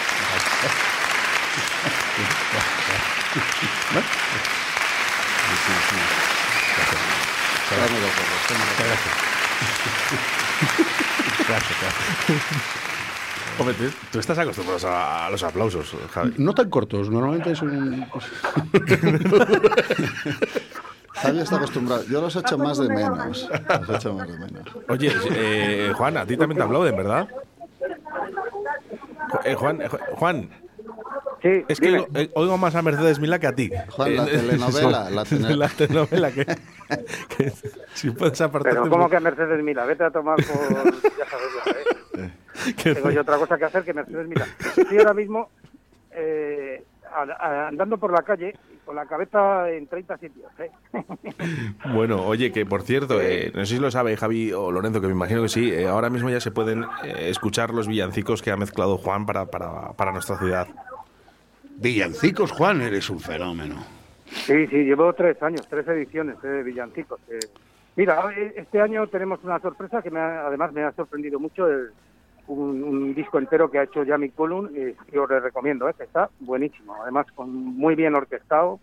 Hombre, tú, tú estás acostumbrado a, a los aplausos, Javi. No tan cortos, normalmente son... Javi está acostumbrado. Yo los echo más de menos. Los echo más de menos. Oye, eh, Juan, a ti también te aplauden, ¿verdad? Eh, Juan, eh, Ju- Juan. Sí, es que oigo, eh, oigo más a Mercedes Milá que a ti. Juan, la Eh, telenovela, la tele- la telenovela que, que si puedes apartarte. Pero un ¿cómo que Mercedes Mila? Vete a tomar por... Ya sabes es. que- Tengo yo otra cosa que hacer que Mercedes Mila. Estoy ahora mismo eh, andando por la calle con la cabeza en 30 sitios. ¿eh? Bueno, oye, que por cierto, eh, no sé si lo sabe Javi o Lorenzo, que me imagino que sí, eh, ahora mismo ya se pueden eh, escuchar los villancicos que ha mezclado Juan para, para, para nuestra ciudad. Villancicos, Juan, eres un fenómeno. Sí, sí, llevo tres años, tres ediciones de villancicos. eh. Mira, eh, este año tenemos una sorpresa que me ha- además me ha sorprendido mucho, el- un, un disco entero que ha hecho Jamie Cullum y os le recomiendo, eh, que está buenísimo, además con muy bien orquestado,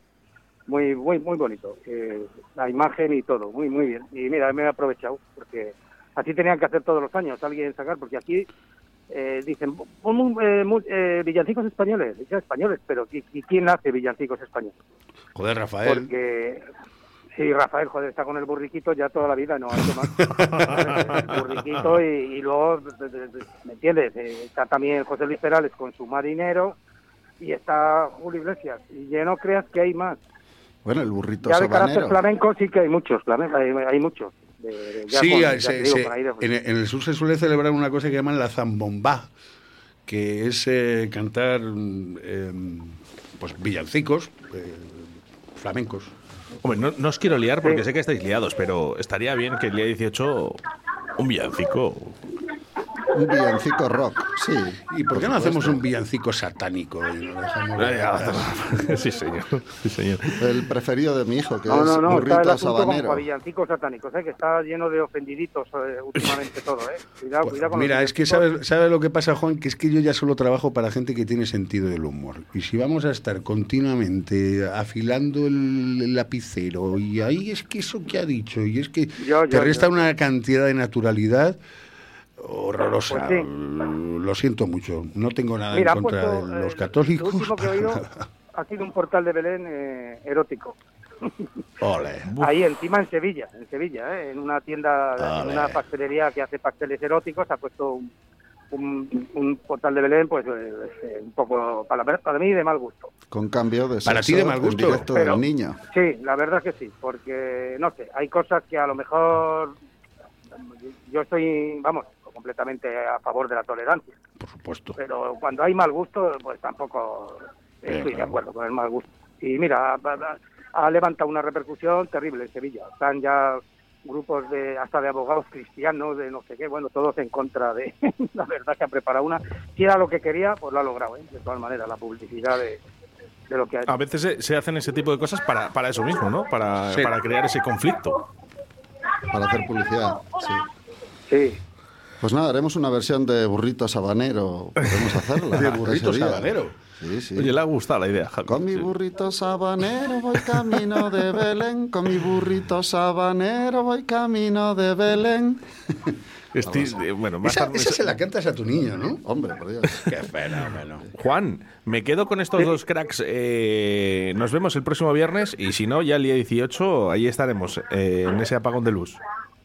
muy muy muy bonito, eh, la imagen y todo, muy muy bien. Y mira, me he aprovechado porque así tenían que hacer todos los años, alguien sacar, porque aquí eh, dicen eh, eh, villancicos españoles, ya españoles, pero ¿y, y quién hace villancicos españoles? Joder, Rafael. Porque sí, Rafael, joder, está con el burriquito ya toda la vida, no ha hecho más. el burriquito y, y luego, ¿me entiendes? Eh, Está también José Luis Perales con su marinero y está Julio Iglesias. Y ya no creas que hay más. Bueno, el burrito Ya de carácter sabanero. flamenco sí que hay muchos, flamenco, hay, hay muchos. De- de- ya Sí, con- eh, ya se- te digo, se- por ahí de- en, en el sur se suele celebrar una cosa que llaman la zambombá, que es eh, cantar em, pues villancicos eh, flamencos. Hombre, no, no os quiero liar porque sé que estáis liados, pero estaría bien que el día 18 un villancico. Un villancico rock, sí. ¿Y por qué no hacemos un villancico satánico? y lo dejamos sí, señor. Sí, señor. El preferido de mi hijo, que No, es no, no, está el burrito asunto con sabanero. villancicos satánicos, ¿eh? que está lleno de ofendiditos eh, últimamente todo, ¿eh? Cuidado, cuidado con Mira, es que sabes, ¿sabes lo que pasa, Juan? Que es que yo ya solo trabajo para gente que tiene sentido del humor. Y si vamos a estar continuamente afilando el, el lapicero, y ahí es que eso que ha dicho, y es que Yo, te yo, resta yo. una cantidad de naturalidad horrorosa. Pues sí. Lo siento mucho. No tengo nada Mira, en contra puesto, de los eh, católicos. Lo último que he oído ha sido un portal de Belén eh, erótico. Ole. Ahí encima en Sevilla, en Sevilla, ¿eh? en una tienda, en una pastelería que hace pasteles eróticos, ha puesto un, un, un portal de Belén, pues eh, eh, un poco para, para mí de mal gusto. Con cambio de Para ti de mal gusto. directo Pero- del niño. Sí, la verdad que sí, porque no sé, hay cosas que a lo mejor yo estoy, vamos, completamente a favor de la tolerancia. Por supuesto. Pero cuando hay mal gusto, pues tampoco estoy de acuerdo con el mal gusto. Y mira, ha, ha- ha levantado una repercusión terrible en Sevilla. Están ya grupos de hasta de abogados cristianos, de no sé qué, bueno, todos en contra de la verdad que ha preparado una. Si era lo que quería, pues lo ha logrado, ¿eh? de todas maneras, la publicidad de, de lo que hay. A veces se, se hacen ese tipo de cosas para, para eso mismo, ¿no? Para, Sí. para crear ese conflicto. Para hacer publicidad, sí. Sí. Pues nada, haremos una versión de burrito sabanero. Podemos hacerla. De burrito sabanero. Sí, sí. Oye, le ha gustado la idea. Javi. Con mi burrito sabanero voy camino de Belén. Con mi burrito sabanero voy camino de Belén. Esti- eh, bueno, más Esa, tarde- esa se la cantas a tu niño, ¿no? Hombre, por Dios. Qué fenómeno. Juan, me quedo con estos dos cracks. eh, nos vemos el próximo viernes y si no, ya el día 18, ahí estaremos, eh, en ese apagón de luz.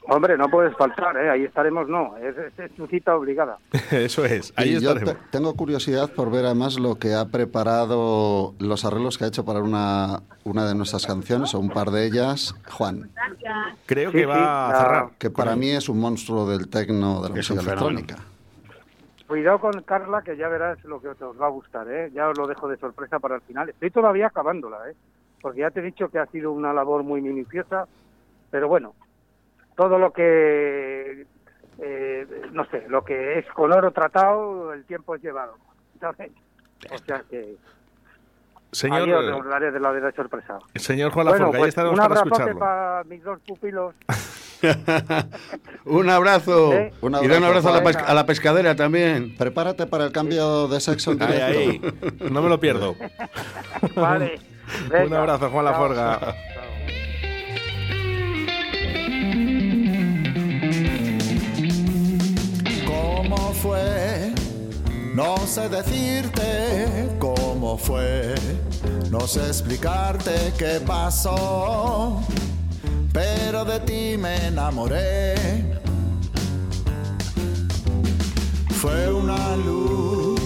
Hombre, no puedes faltar, ¿eh? ahí estaremos, no, es, es- es tu cita obligada. Eso es, ahí Y yo estaremos. te- tengo curiosidad por ver además lo que ha preparado, los arreglos que ha hecho para una, una de nuestras canciones, o un par de ellas, Juan. Creo Sí, que sí, va a cerrar. Que para mí es un monstruo del tecno, de la Es música electrónica. Cuidado con Carla, que ya verás lo que os va a gustar, ¿eh? Ya os lo dejo de sorpresa para el final. Estoy todavía acabándola, ¿eh? Porque ya te he dicho que ha sido una labor muy minuciosa, pero bueno, todo lo que, eh, no sé, lo que es con oro tratado, el tiempo es llevado, ¿sabes? O sea que Señor, ahí daré de la de sorpresa. señor Juan Bueno, Laforga, ahí pues estaremos un para escucharlo. para mis dos pupilos. un abrazo. ¿Eh? Un Y da un abrazo a la, a la pescadera también. Prepárate para el cambio de sexo en Ahí, directo. ahí, no me lo pierdo. Vale. Un abrazo, Juan Chao. Laforga. Fue? No sé decirte cómo fue. No sé explicarte qué pasó. Pero de ti me enamoré. Fue una luz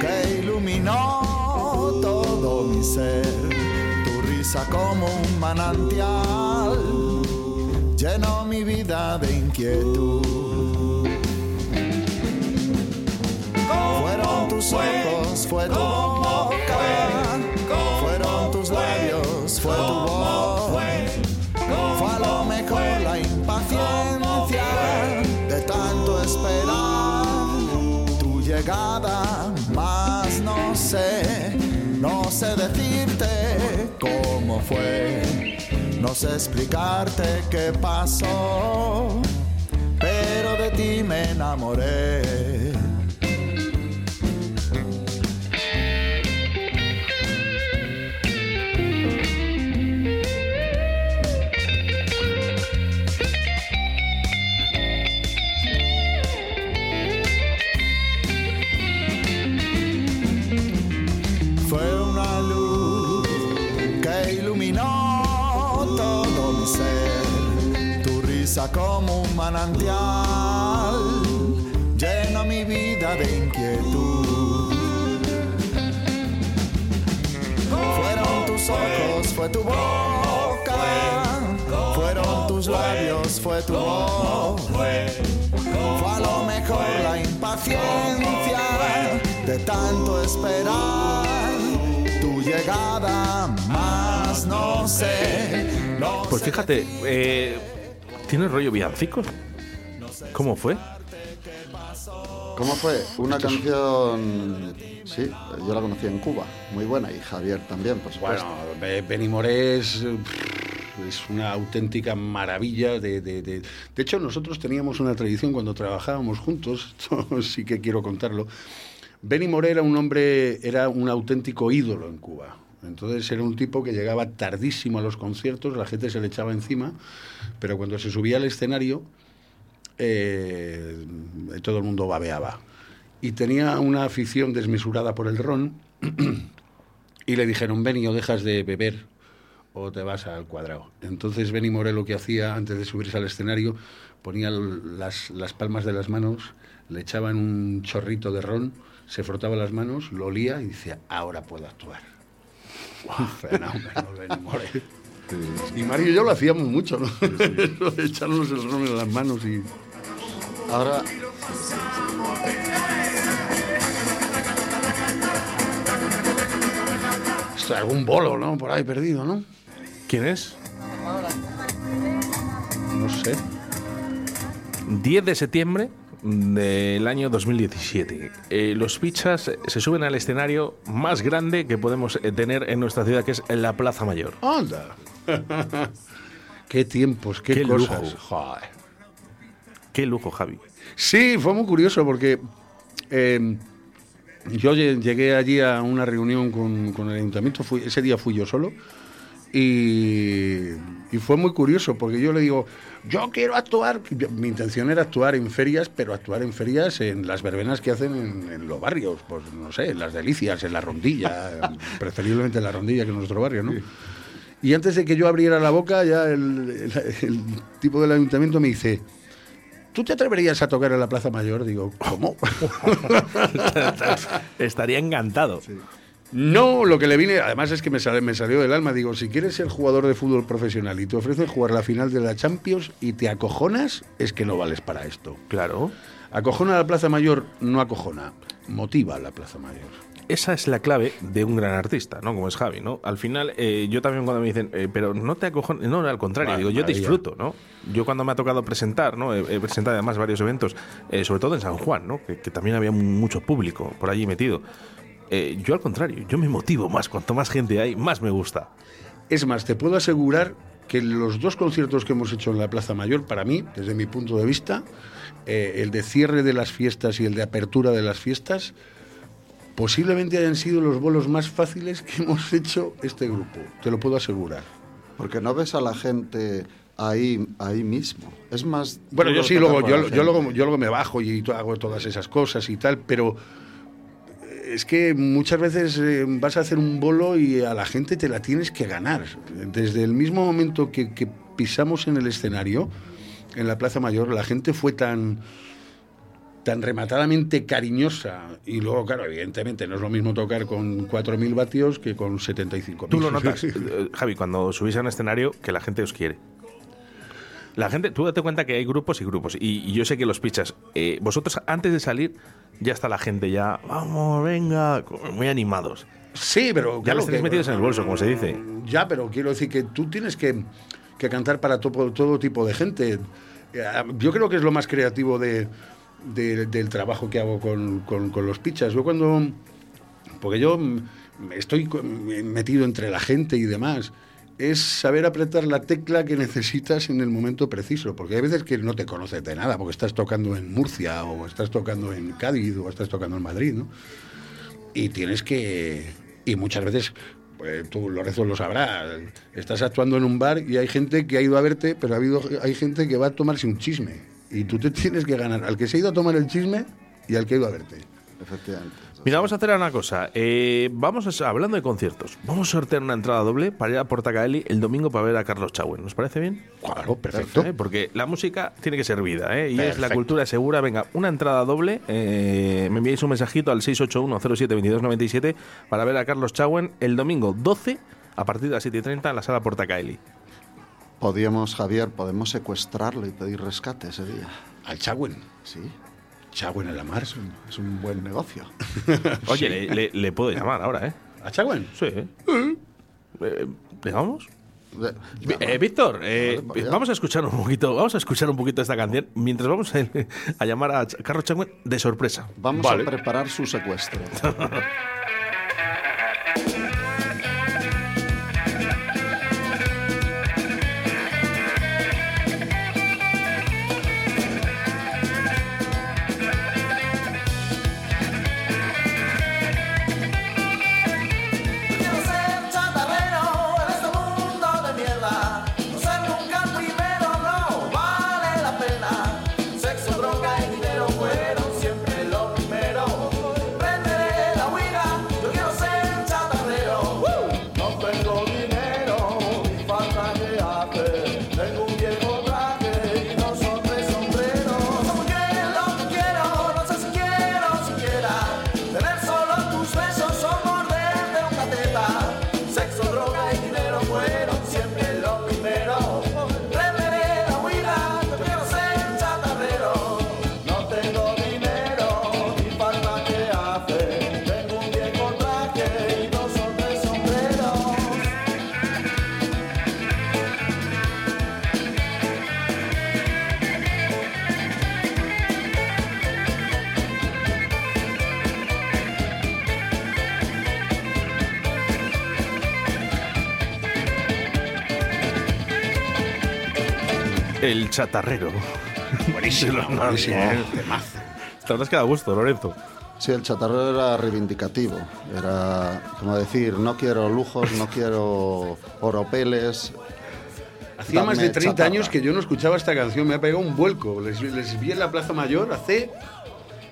que iluminó todo mi ser. Tu risa como un manantial llenó mi vida de inquietud. Tus ojos, fue tu boca, fueron tus labios, fue tu voz. Fue a lo mejor la impaciencia de tanto esperar tu llegada, más no sé, no sé decirte cómo fue, no sé explicarte qué pasó, pero de ti me enamoré. Manantial llena mi vida de inquietud. Fueron tus ojos, fue tu boca. Fueron tus labios, fue tu voz. Fue a lo mejor la impaciencia de tanto esperar tu llegada, más no sé. No Pues fíjate, eh, ¿tiene rollo villancicos? ¿Cómo fue? ¿Cómo fue? Una canción, sí, yo la conocí en Cuba, muy buena, y Javier también, por supuesto. Bueno, Be- Benny Morés es una auténtica maravilla. De, de, de- de hecho, nosotros teníamos una tradición cuando trabajábamos juntos, esto sí que quiero contarlo. Benny Moré era un hombre, era un auténtico ídolo en Cuba. Entonces era un tipo que llegaba tardísimo a los conciertos, la gente se le echaba encima, pero cuando se subía al escenario, eh, todo el mundo babeaba. Y tenía una afición desmesurada por el ron, y le dijeron, Benny, o dejas de beber o te vas al cuadrado. Entonces Benny Moré lo que hacía antes de subirse al escenario, ponía las, las palmas de las manos, le echaban un chorrito de ron, se frotaba las manos, lo olía y decía, ahora puedo actuar. Un fenómeno, Benny Moré. Y Mario y yo lo hacíamos mucho, ¿no? Echarnos el ron en las manos y... Ahora, Esto, algún bolo, ¿no? Por ahí perdido, ¿no? ¿Quién es? No sé. 10 de septiembre, del año 2017. Eh, los Pichas se suben al escenario más grande que podemos eh, tener en nuestra ciudad, que es la Plaza Mayor. ¡Anda! qué tiempos, qué, Qué cosas. lujo. Joder. Qué lujo, Javi. Sí, fue muy curioso porque eh, yo lle- llegué allí a una reunión con, con el ayuntamiento, fui- ese día fui yo solo, y, y fue muy curioso porque yo le digo, yo quiero actuar, yo- mi intención era actuar en ferias, pero actuar en ferias en las verbenas que hacen en, en los barrios, pues no sé, en las delicias, en la rondilla, preferiblemente en la rondilla que en nuestro barrio, ¿no? Y antes de que yo abriera la boca, ya el, el- el tipo del ayuntamiento me dice, ¿tú te atreverías a tocar en la Plaza Mayor? Digo, ¿cómo? Estaría encantado. No, lo que le vine, además es que me, sale- me salió del alma. Digo, si quieres ser jugador de fútbol profesional y te ofrecen jugar la final de la Champions y te acojonas, es que no vales para esto. Claro. Acojona a la Plaza Mayor, no acojona, motiva a la Plaza Mayor. Esa es la clave de un gran artista, ¿no? Como es Javi, ¿no? Al final, eh, yo también cuando me dicen, eh, pero no te acojones, no, al contrario, Vale, digo, yo disfruto, ¿no? Yo cuando me ha tocado presentar, ¿no? He, he presentado además varios eventos, eh, sobre todo en San Juan, ¿no? Que, que también había mucho público por allí metido. Eh, yo al contrario, yo me motivo más, cuanto más gente hay, más me gusta. Es más, te puedo asegurar que los dos conciertos que hemos hecho en la Plaza Mayor, para mí, desde mi punto de vista, eh, el de cierre de las fiestas y el de apertura de las fiestas, posiblemente hayan sido los bolos más fáciles que hemos hecho este grupo, te lo puedo asegurar. Porque no ves a la gente ahí, ahí mismo. Es más... Bueno, yo sí, luego, yo, yo luego, yo luego me bajo y hago todas esas cosas y tal, pero es que muchas veces eh, vas a hacer un bolo y a la gente te la tienes que ganar. Desde el mismo momento que, que pisamos en el escenario, en la Plaza Mayor, la gente fue tan tan rematadamente cariñosa y luego, claro, evidentemente no es lo mismo tocar con 4.000 vatios que con 75.000. Tú lo notas, Javi, cuando subís a un escenario, que la gente os quiere. La gente, tú date cuenta que hay grupos y grupos. Y, y yo sé que los pichas, eh, vosotros antes de salir, ya está la gente ya, vamos, venga, muy animados. Sí, pero Ya claro los tenéis que- metidos en el bolso, como se dice. Ya, pero quiero decir que tú tienes que, que cantar para todo, todo tipo de gente. Eh, Yo creo que es lo más creativo de, de- del trabajo que hago con, con- con los pichas. Yo cuando... Porque yo mm, estoy metido entre la gente y demás. Es saber apretar la tecla que necesitas en el momento preciso. Porque hay veces que no te conoces de nada, porque estás tocando en Murcia, o estás tocando en Cádiz, o estás tocando en Madrid, ¿no? y tienes que y muchas veces pues, tú Lorenzo lo sabrá estás actuando en un bar y hay gente que ha ido a verte pero ha habido hay gente que va a tomarse un chisme y tú te tienes que ganar al que se ha ido a tomar el chisme y al que ha ido a verte Efectivamente. Mira, vamos a hacer una cosa. Eh, vamos a, hablando de conciertos, vamos a sortear una entrada doble para ir a Portacaeli el domingo para ver a Carlos Chauen. ¿Nos parece bien? Claro, perfecto. ¿Eh? Porque la música tiene que ser vida, ¿eh? Y es la cultura segura. Venga, una entrada doble. eh, me enviáis un mensajito al 681-07-2297 para ver a Carlos Chauen el domingo 12 a partir de las 7.30 en la sala Portacaeli. Podíamos, Javier, podemos secuestrarlo y pedir rescate ese día. al Chagüen Sí. Chagüen en la mar Es un buen negocio. Oye, Sí. le, le- le puedo llamar ahora, ¿eh? a Chagüen Sí. Eh, ¿Le vamos? Vi- eh, Víctor, eh, Vale, vamos a escuchar un poquito, vamos a escuchar un poquito esta canción mientras vamos a, a llamar a Ch- Carlos Changüen de sorpresa. Vamos Vale. a preparar su secuestro. El chatarrero. Buenísimo, buenísimo, Nadie. temazo. La verdad es que da gusto, Lorenzo. Sí, el chatarrero era reivindicativo. Era como decir, no quiero lujos, no quiero oropeles. Hacía más de 30 chatarra. años que yo no escuchaba esta canción, me ha pegado un vuelco. Les, les vi en la Plaza Mayor hace.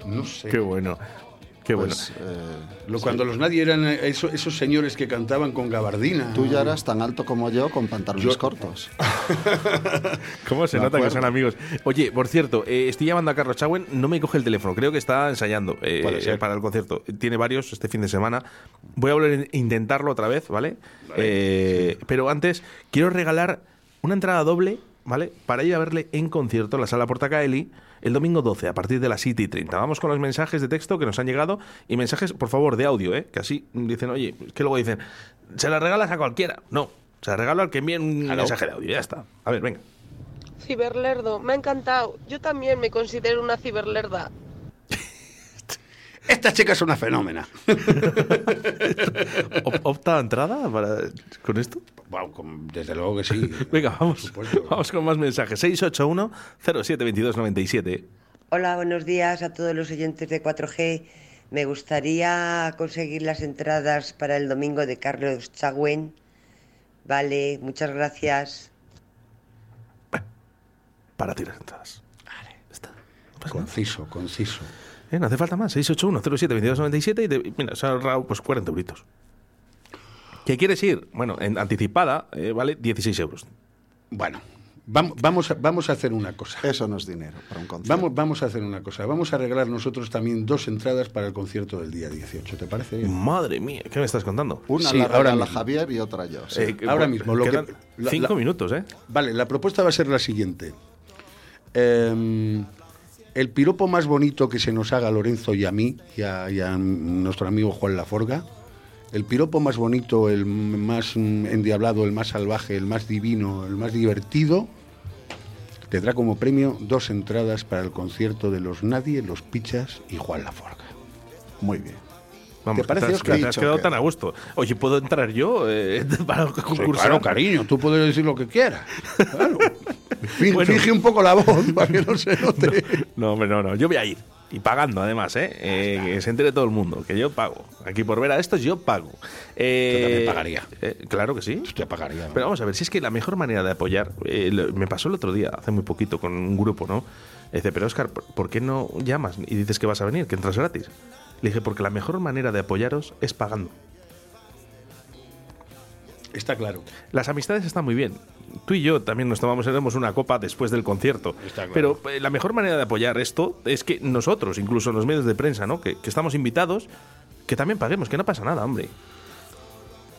No sé. Qué bueno. Qué bueno. Pues, eh, Lo- cuando los nadie eran eso- esos señores que cantaban con gabardina. Tú ya eras tan alto como yo con pantalones Yo- cortos. ¿Cómo se nota que acuerdo. son amigos? Oye, por cierto, eh, estoy llamando a Carlos Chauen, no me coge el teléfono, creo que está ensayando eh, para el concierto. Tiene varios este fin de semana. Voy a volver a intentarlo otra vez, ¿vale? Eh, pero antes, quiero regalar una entrada doble, ¿vale? Para ir a verle en concierto en la sala Portacaeli el domingo 12 a partir de las 7 y 30. Vamos con los mensajes de texto que nos han llegado y mensajes, por favor, de audio, ¿eh? Que así dicen, oye, es que luego dicen, se la regalas a cualquiera. No, se la regalo al que envíe un mensaje de audio, ya está. A ver, venga. Ciberlerdo, me ha encantado. Yo también me considero una ciberlerda. Esta chica es una fenómena. Op- ¿Opta a entrada para, con esto? Wow, con- desde luego que sí. Venga, vamos, vamos con más mensajes. 681-072297. Hola, buenos días a todos los oyentes de 4G. Me gustaría conseguir las entradas para el domingo de Carlos Chagüen. Vale, muchas gracias. Para ti las entradas. Conciso, conciso. Eh, no hace falta más. 681-072297 y te, mira, se ha ahorrado pues 40 euritos. ¿Qué quieres ir? Bueno, en anticipada eh, vale 16 euros. Bueno, vamos, vamos, a, vamos a hacer una cosa. Eso no es dinero para un concierto. Vamos, vamos a hacer una cosa. Vamos a arreglar nosotros también dos entradas para el concierto del día 18. ¿Te parece bien? Madre mía, ¿qué me estás contando? Una Sí, la ahora. Javier y otra yo. sí. Eh, Ahora bueno, mismo. Lo que- cinco la- minutos, ¿eh? Vale, la propuesta va a ser la siguiente. Em, el piropo más bonito que se nos haga a Lorenzo y a mí, y a, y a nuestro amigo Juan Laforga, el piropo más bonito, el más endiablado, el más salvaje, el más divino, el más divertido, tendrá como premio dos entradas para el concierto de los Nadie, los Pichas y Juan Laforga. Muy bien. Vamos, ¿Te parece, te has, te has quedado tan a gusto. Oye, ¿puedo entrar yo eh, para Sí, concursar? claro, cariño, tú puedes decir lo que quieras. Claro. Fin- Bueno. Finge un poco la voz para que no se note. No, hombre, no, no. Yo voy a ir. Y pagando, además, ¿eh? Eh, Que se entere todo el mundo, que yo pago. Aquí por ver a estos, yo pago. Eh, Yo también pagaría. eh, claro que sí. Usted pagaría. ¿no? Pero vamos a ver, si es que la mejor manera de apoyar, eh, lo- me pasó el otro día, hace muy poquito, con un grupo, ¿no? Dice, pero Oscar, ¿por- ¿por qué no llamas y dices que vas a venir, que entras gratis? Le dije, porque la mejor manera de apoyaros es pagando. Está claro. Las amistades están muy bien. Tú y yo también nos tomamos haremos una copa después del concierto. Está claro. Pero eh, la mejor manera de apoyar esto es que nosotros, incluso los medios de prensa, ¿no? Que, que estamos invitados, que también paguemos, que no pasa nada, hombre.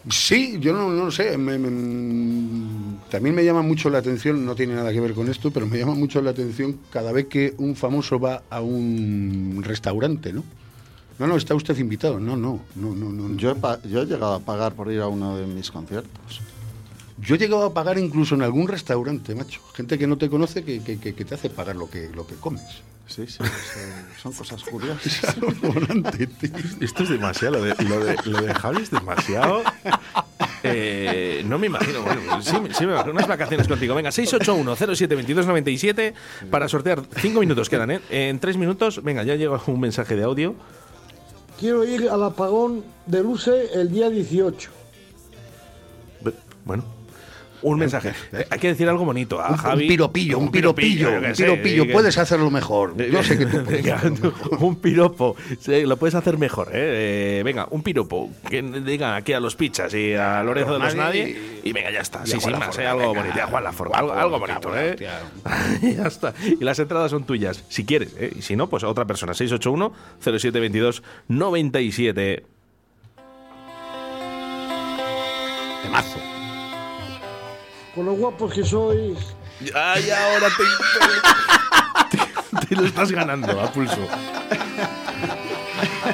Sí, yo no, no lo sé. me- me- también me llama mucho la atención, no tiene nada que ver con esto, pero me llama mucho la atención cada vez que un famoso va a un restaurante, ¿no? No, no, está usted invitado. No, no, no, no, no. Yo he, yo he llegado a pagar por ir a uno de mis conciertos. Yo he llegado a pagar incluso en algún restaurante, macho. Gente que no te conoce que, que- que- que te hace pagar lo que, lo que comes. Sí, sí, eso- son cosas curiosas. Esto es demasiado, lo de, lo de, lo de Javi es demasiado. Eh, no me imagino, bueno, sí, sí me imagino unas vacaciones contigo. Venga, 681-07-2297 para sortear. Cinco minutos quedan, ¿eh? En tres minutos, venga, ya llega un mensaje de audio. Quiero ir al apagón de luces el día 18. Be- Bueno, un mensaje. Eh, Hay que decir algo bonito a Un, Javi. un piropillo, un piropillo, un sé, piropillo. que- Puedes hacerlo mejor. Yo sé que tú puedes Venga, hacerlo mejor. un piropo. Sí, lo puedes hacer mejor, ¿eh? Eh, Venga, un piropo. Que diga aquí a los pichas y a Lorenzo de los Nadie. Y venga, ya está. Sí, sin más, ¿eh? Algo bonito. A Juan Laforga. Algo, Guapo, algo bonito, ¿eh? ya está. Y las entradas son tuyas, si quieres. ¿eh? Y si no, pues a otra persona. 681-0722-97. Temazo. Con lo guapos que sois. Ay, ahora te, te- te lo estás ganando a pulso.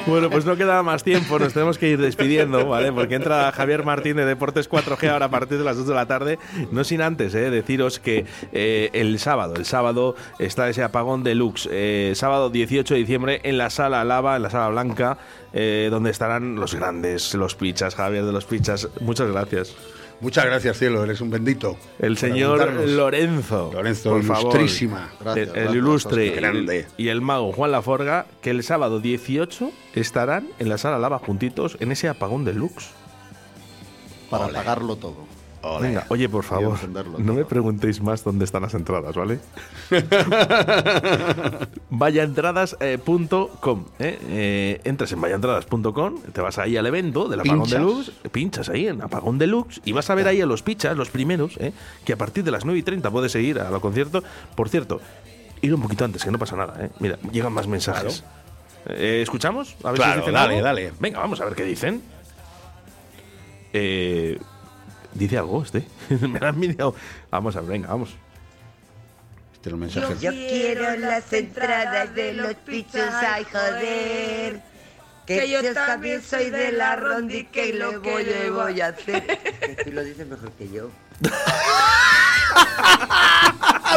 Bueno, pues no queda más tiempo, nos tenemos que ir despidiendo, ¿vale? Porque entra Javier Martín de Deportes 4G ahora a partir de las 2 de la tarde. No sin antes, ¿eh? Deciros que eh, el sábado, el sábado está ese apagón deluxe. Eh, sábado 18 de diciembre en la sala Lava, en la sala Blanca, eh, donde estarán los grandes, los pichas, Javier de los pichas. Muchas gracias. Muchas gracias, cielo, eres un bendito. El señor. Lorenzo. Lorenzo, por favor. ilustrísima. El- el, ilustre Grande. y el mago Juan Laforga, que el sábado 18 estarán en la sala Lava juntitos en ese apagón deluxe. Para pagarlo todo. Venga, oye, por favor, no me preguntéis más dónde están las entradas, ¿vale? Vayaentradas.com eh, eh, Entras en vayaentradas.com, te vas ahí al evento del Apagón Pinchas. Deluxe, pinchas ahí en Apagón Deluxe y vas a ver ahí a los pichas, los primeros, eh, que a partir de las 9 y 30 puedes seguir a los conciertos. Por cierto, ir un poquito antes, que no pasa nada, eh. Mira, llegan más mensajes. Eh, ¿Escuchamos? A ver Claro, si dicen dale, algo. dale. Venga, vamos a ver qué dicen. Eh, ¿Dice algo este? Me lo han mirado. Vamos a ver, venga, vamos. Este es el mensaje. Yo quiero las entradas de los pichos, ay joder. Que yo también soy de la rondi que lo que le voy a hacer. Que tú lo dices mejor que yo.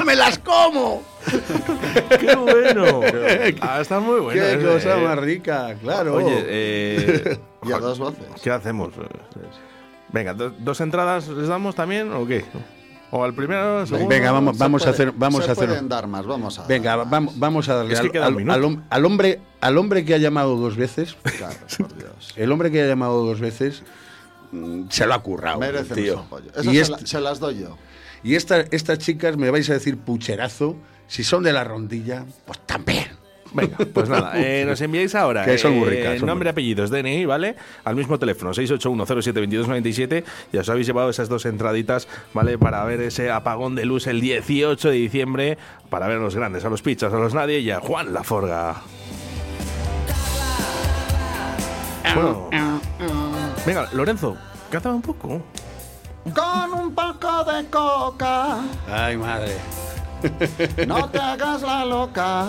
¡Me las como! ¡Qué bueno! Ah, está muy bueno. ¡Qué ese, cosa eh. más rica! Claro. Oye, eh, Y a dos voces. ¿qué hacemos? Venga, do- ¿dos entradas les damos también o qué? ¿O al primero? segundo? Venga, vamos, Se vamos a hacer. Vamos se a hacer. pueden dar más, vamos a. Venga, vamos, vamos a darle Es que al, queda un al- minuto. al hom- al hombre, al hombre que ha llamado dos veces. Claro, por Dios. El hombre que ha llamado dos veces mm, se lo ha currado. Merecen tío. Y, se, est- la- se las doy yo. y esta- estas chicas me vais a decir pucherazo. Si son de la rondilla, pues también. Venga, pues nada, eh, nos enviáis ahora Que son muy eh, ricas, nombre, hombre. apellidos, DNI, ¿vale? Al mismo teléfono, 681072297. Ya os habéis llevado esas dos entraditas, ¿vale? Para ver ese apagón de luz el 18 de diciembre, para ver a los grandes, a los pichas, a los nadie y a Juan Laforga. Bueno, venga, Lorenzo, canta un poco. Con un poco de coca, Ay, madre. no te hagas la loca.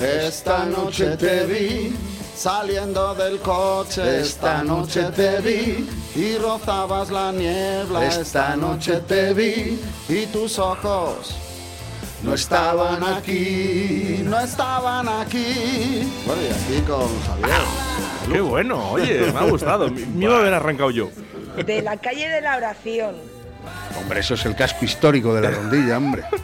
Esta noche te vi saliendo del coche. Esta noche te vi y rozabas la niebla. Esta noche te vi y tus ojos no estaban aquí, no estaban aquí. Bueno, y aquí con Javier. Qué bueno, oye, me ha gustado. Me me iba a haber arrancado yo. De la calle de la oración. Hombre, eso es el casco histórico de la rondilla, hombre.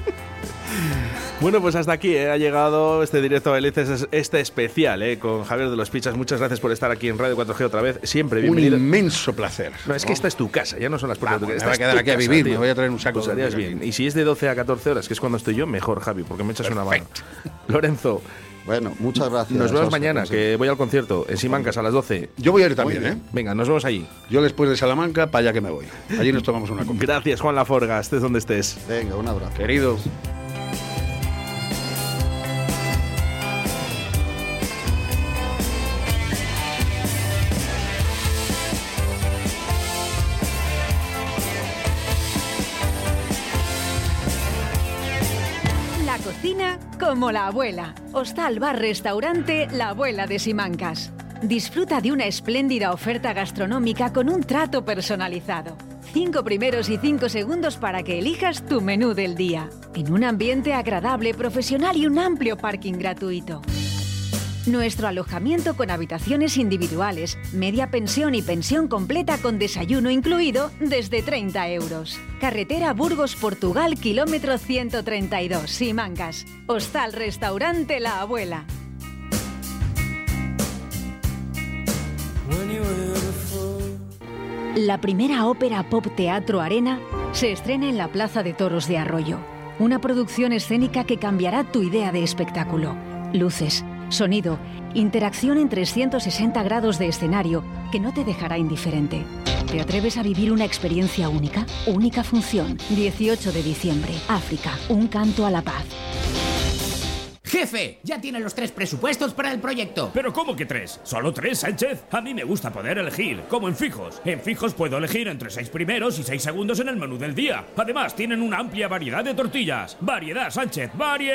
Bueno, pues hasta aquí eh, ha llegado este directo a Belices, este especial eh, con Javier de los Pichas. Muchas gracias por estar aquí en Radio 4G otra vez. Siempre Un bienvenido. inmenso placer. No, es que esta es tu casa, ya no son las puertas de tu me casa. voy a quedar aquí a vivir, tío. me voy a traer un saco Pues de. Y si es de 12 a 14 horas, que es cuando estoy yo, mejor, Javi, porque me echas una mano. Lorenzo, Bueno, muchas gracias. nos vemos mañana, que voy al concierto en Simancas a las 12. Yo voy a ir también, ¿eh? Venga, nos vemos allí. Yo después de Salamanca, para allá que me voy. Allí nos tomamos una copa. Gracias, Juan Laforga, estés donde estés. Venga, un abrazo. Querido. Como la abuela. Hostal Bar Restaurante La Abuela de Simancas. Disfruta de una espléndida oferta gastronómica con un trato personalizado. Cinco primeros y cinco segundos para que elijas tu menú del día. En un ambiente agradable, profesional y un amplio parking gratuito. Nuestro alojamiento con habitaciones individuales, media pensión y pensión completa con desayuno incluido desde 30 euros. Carretera Burgos, Portugal, kilómetro 132, Simancas. Hostal Restaurante La Abuela. La primera ópera pop teatro Arena se estrena en la Plaza de Toros de Arroyo. Una producción escénica que cambiará tu idea de espectáculo. Luces, sonido, interacción en 360 grados de escenario que no te dejará indiferente. ¿Te atreves a vivir una experiencia única? Única función. 18 de diciembre. África. Un canto a la paz. Jefe, ya tiene los tres presupuestos para el proyecto. ¿Pero cómo que tres? ¿Solo tres, Sánchez? A mí me gusta poder elegir, como en Fijos. En Fijos puedo elegir entre seis primeros y seis segundos en el menú del día. Además, tienen una amplia variedad de tortillas. Variedad, Sánchez, variedad.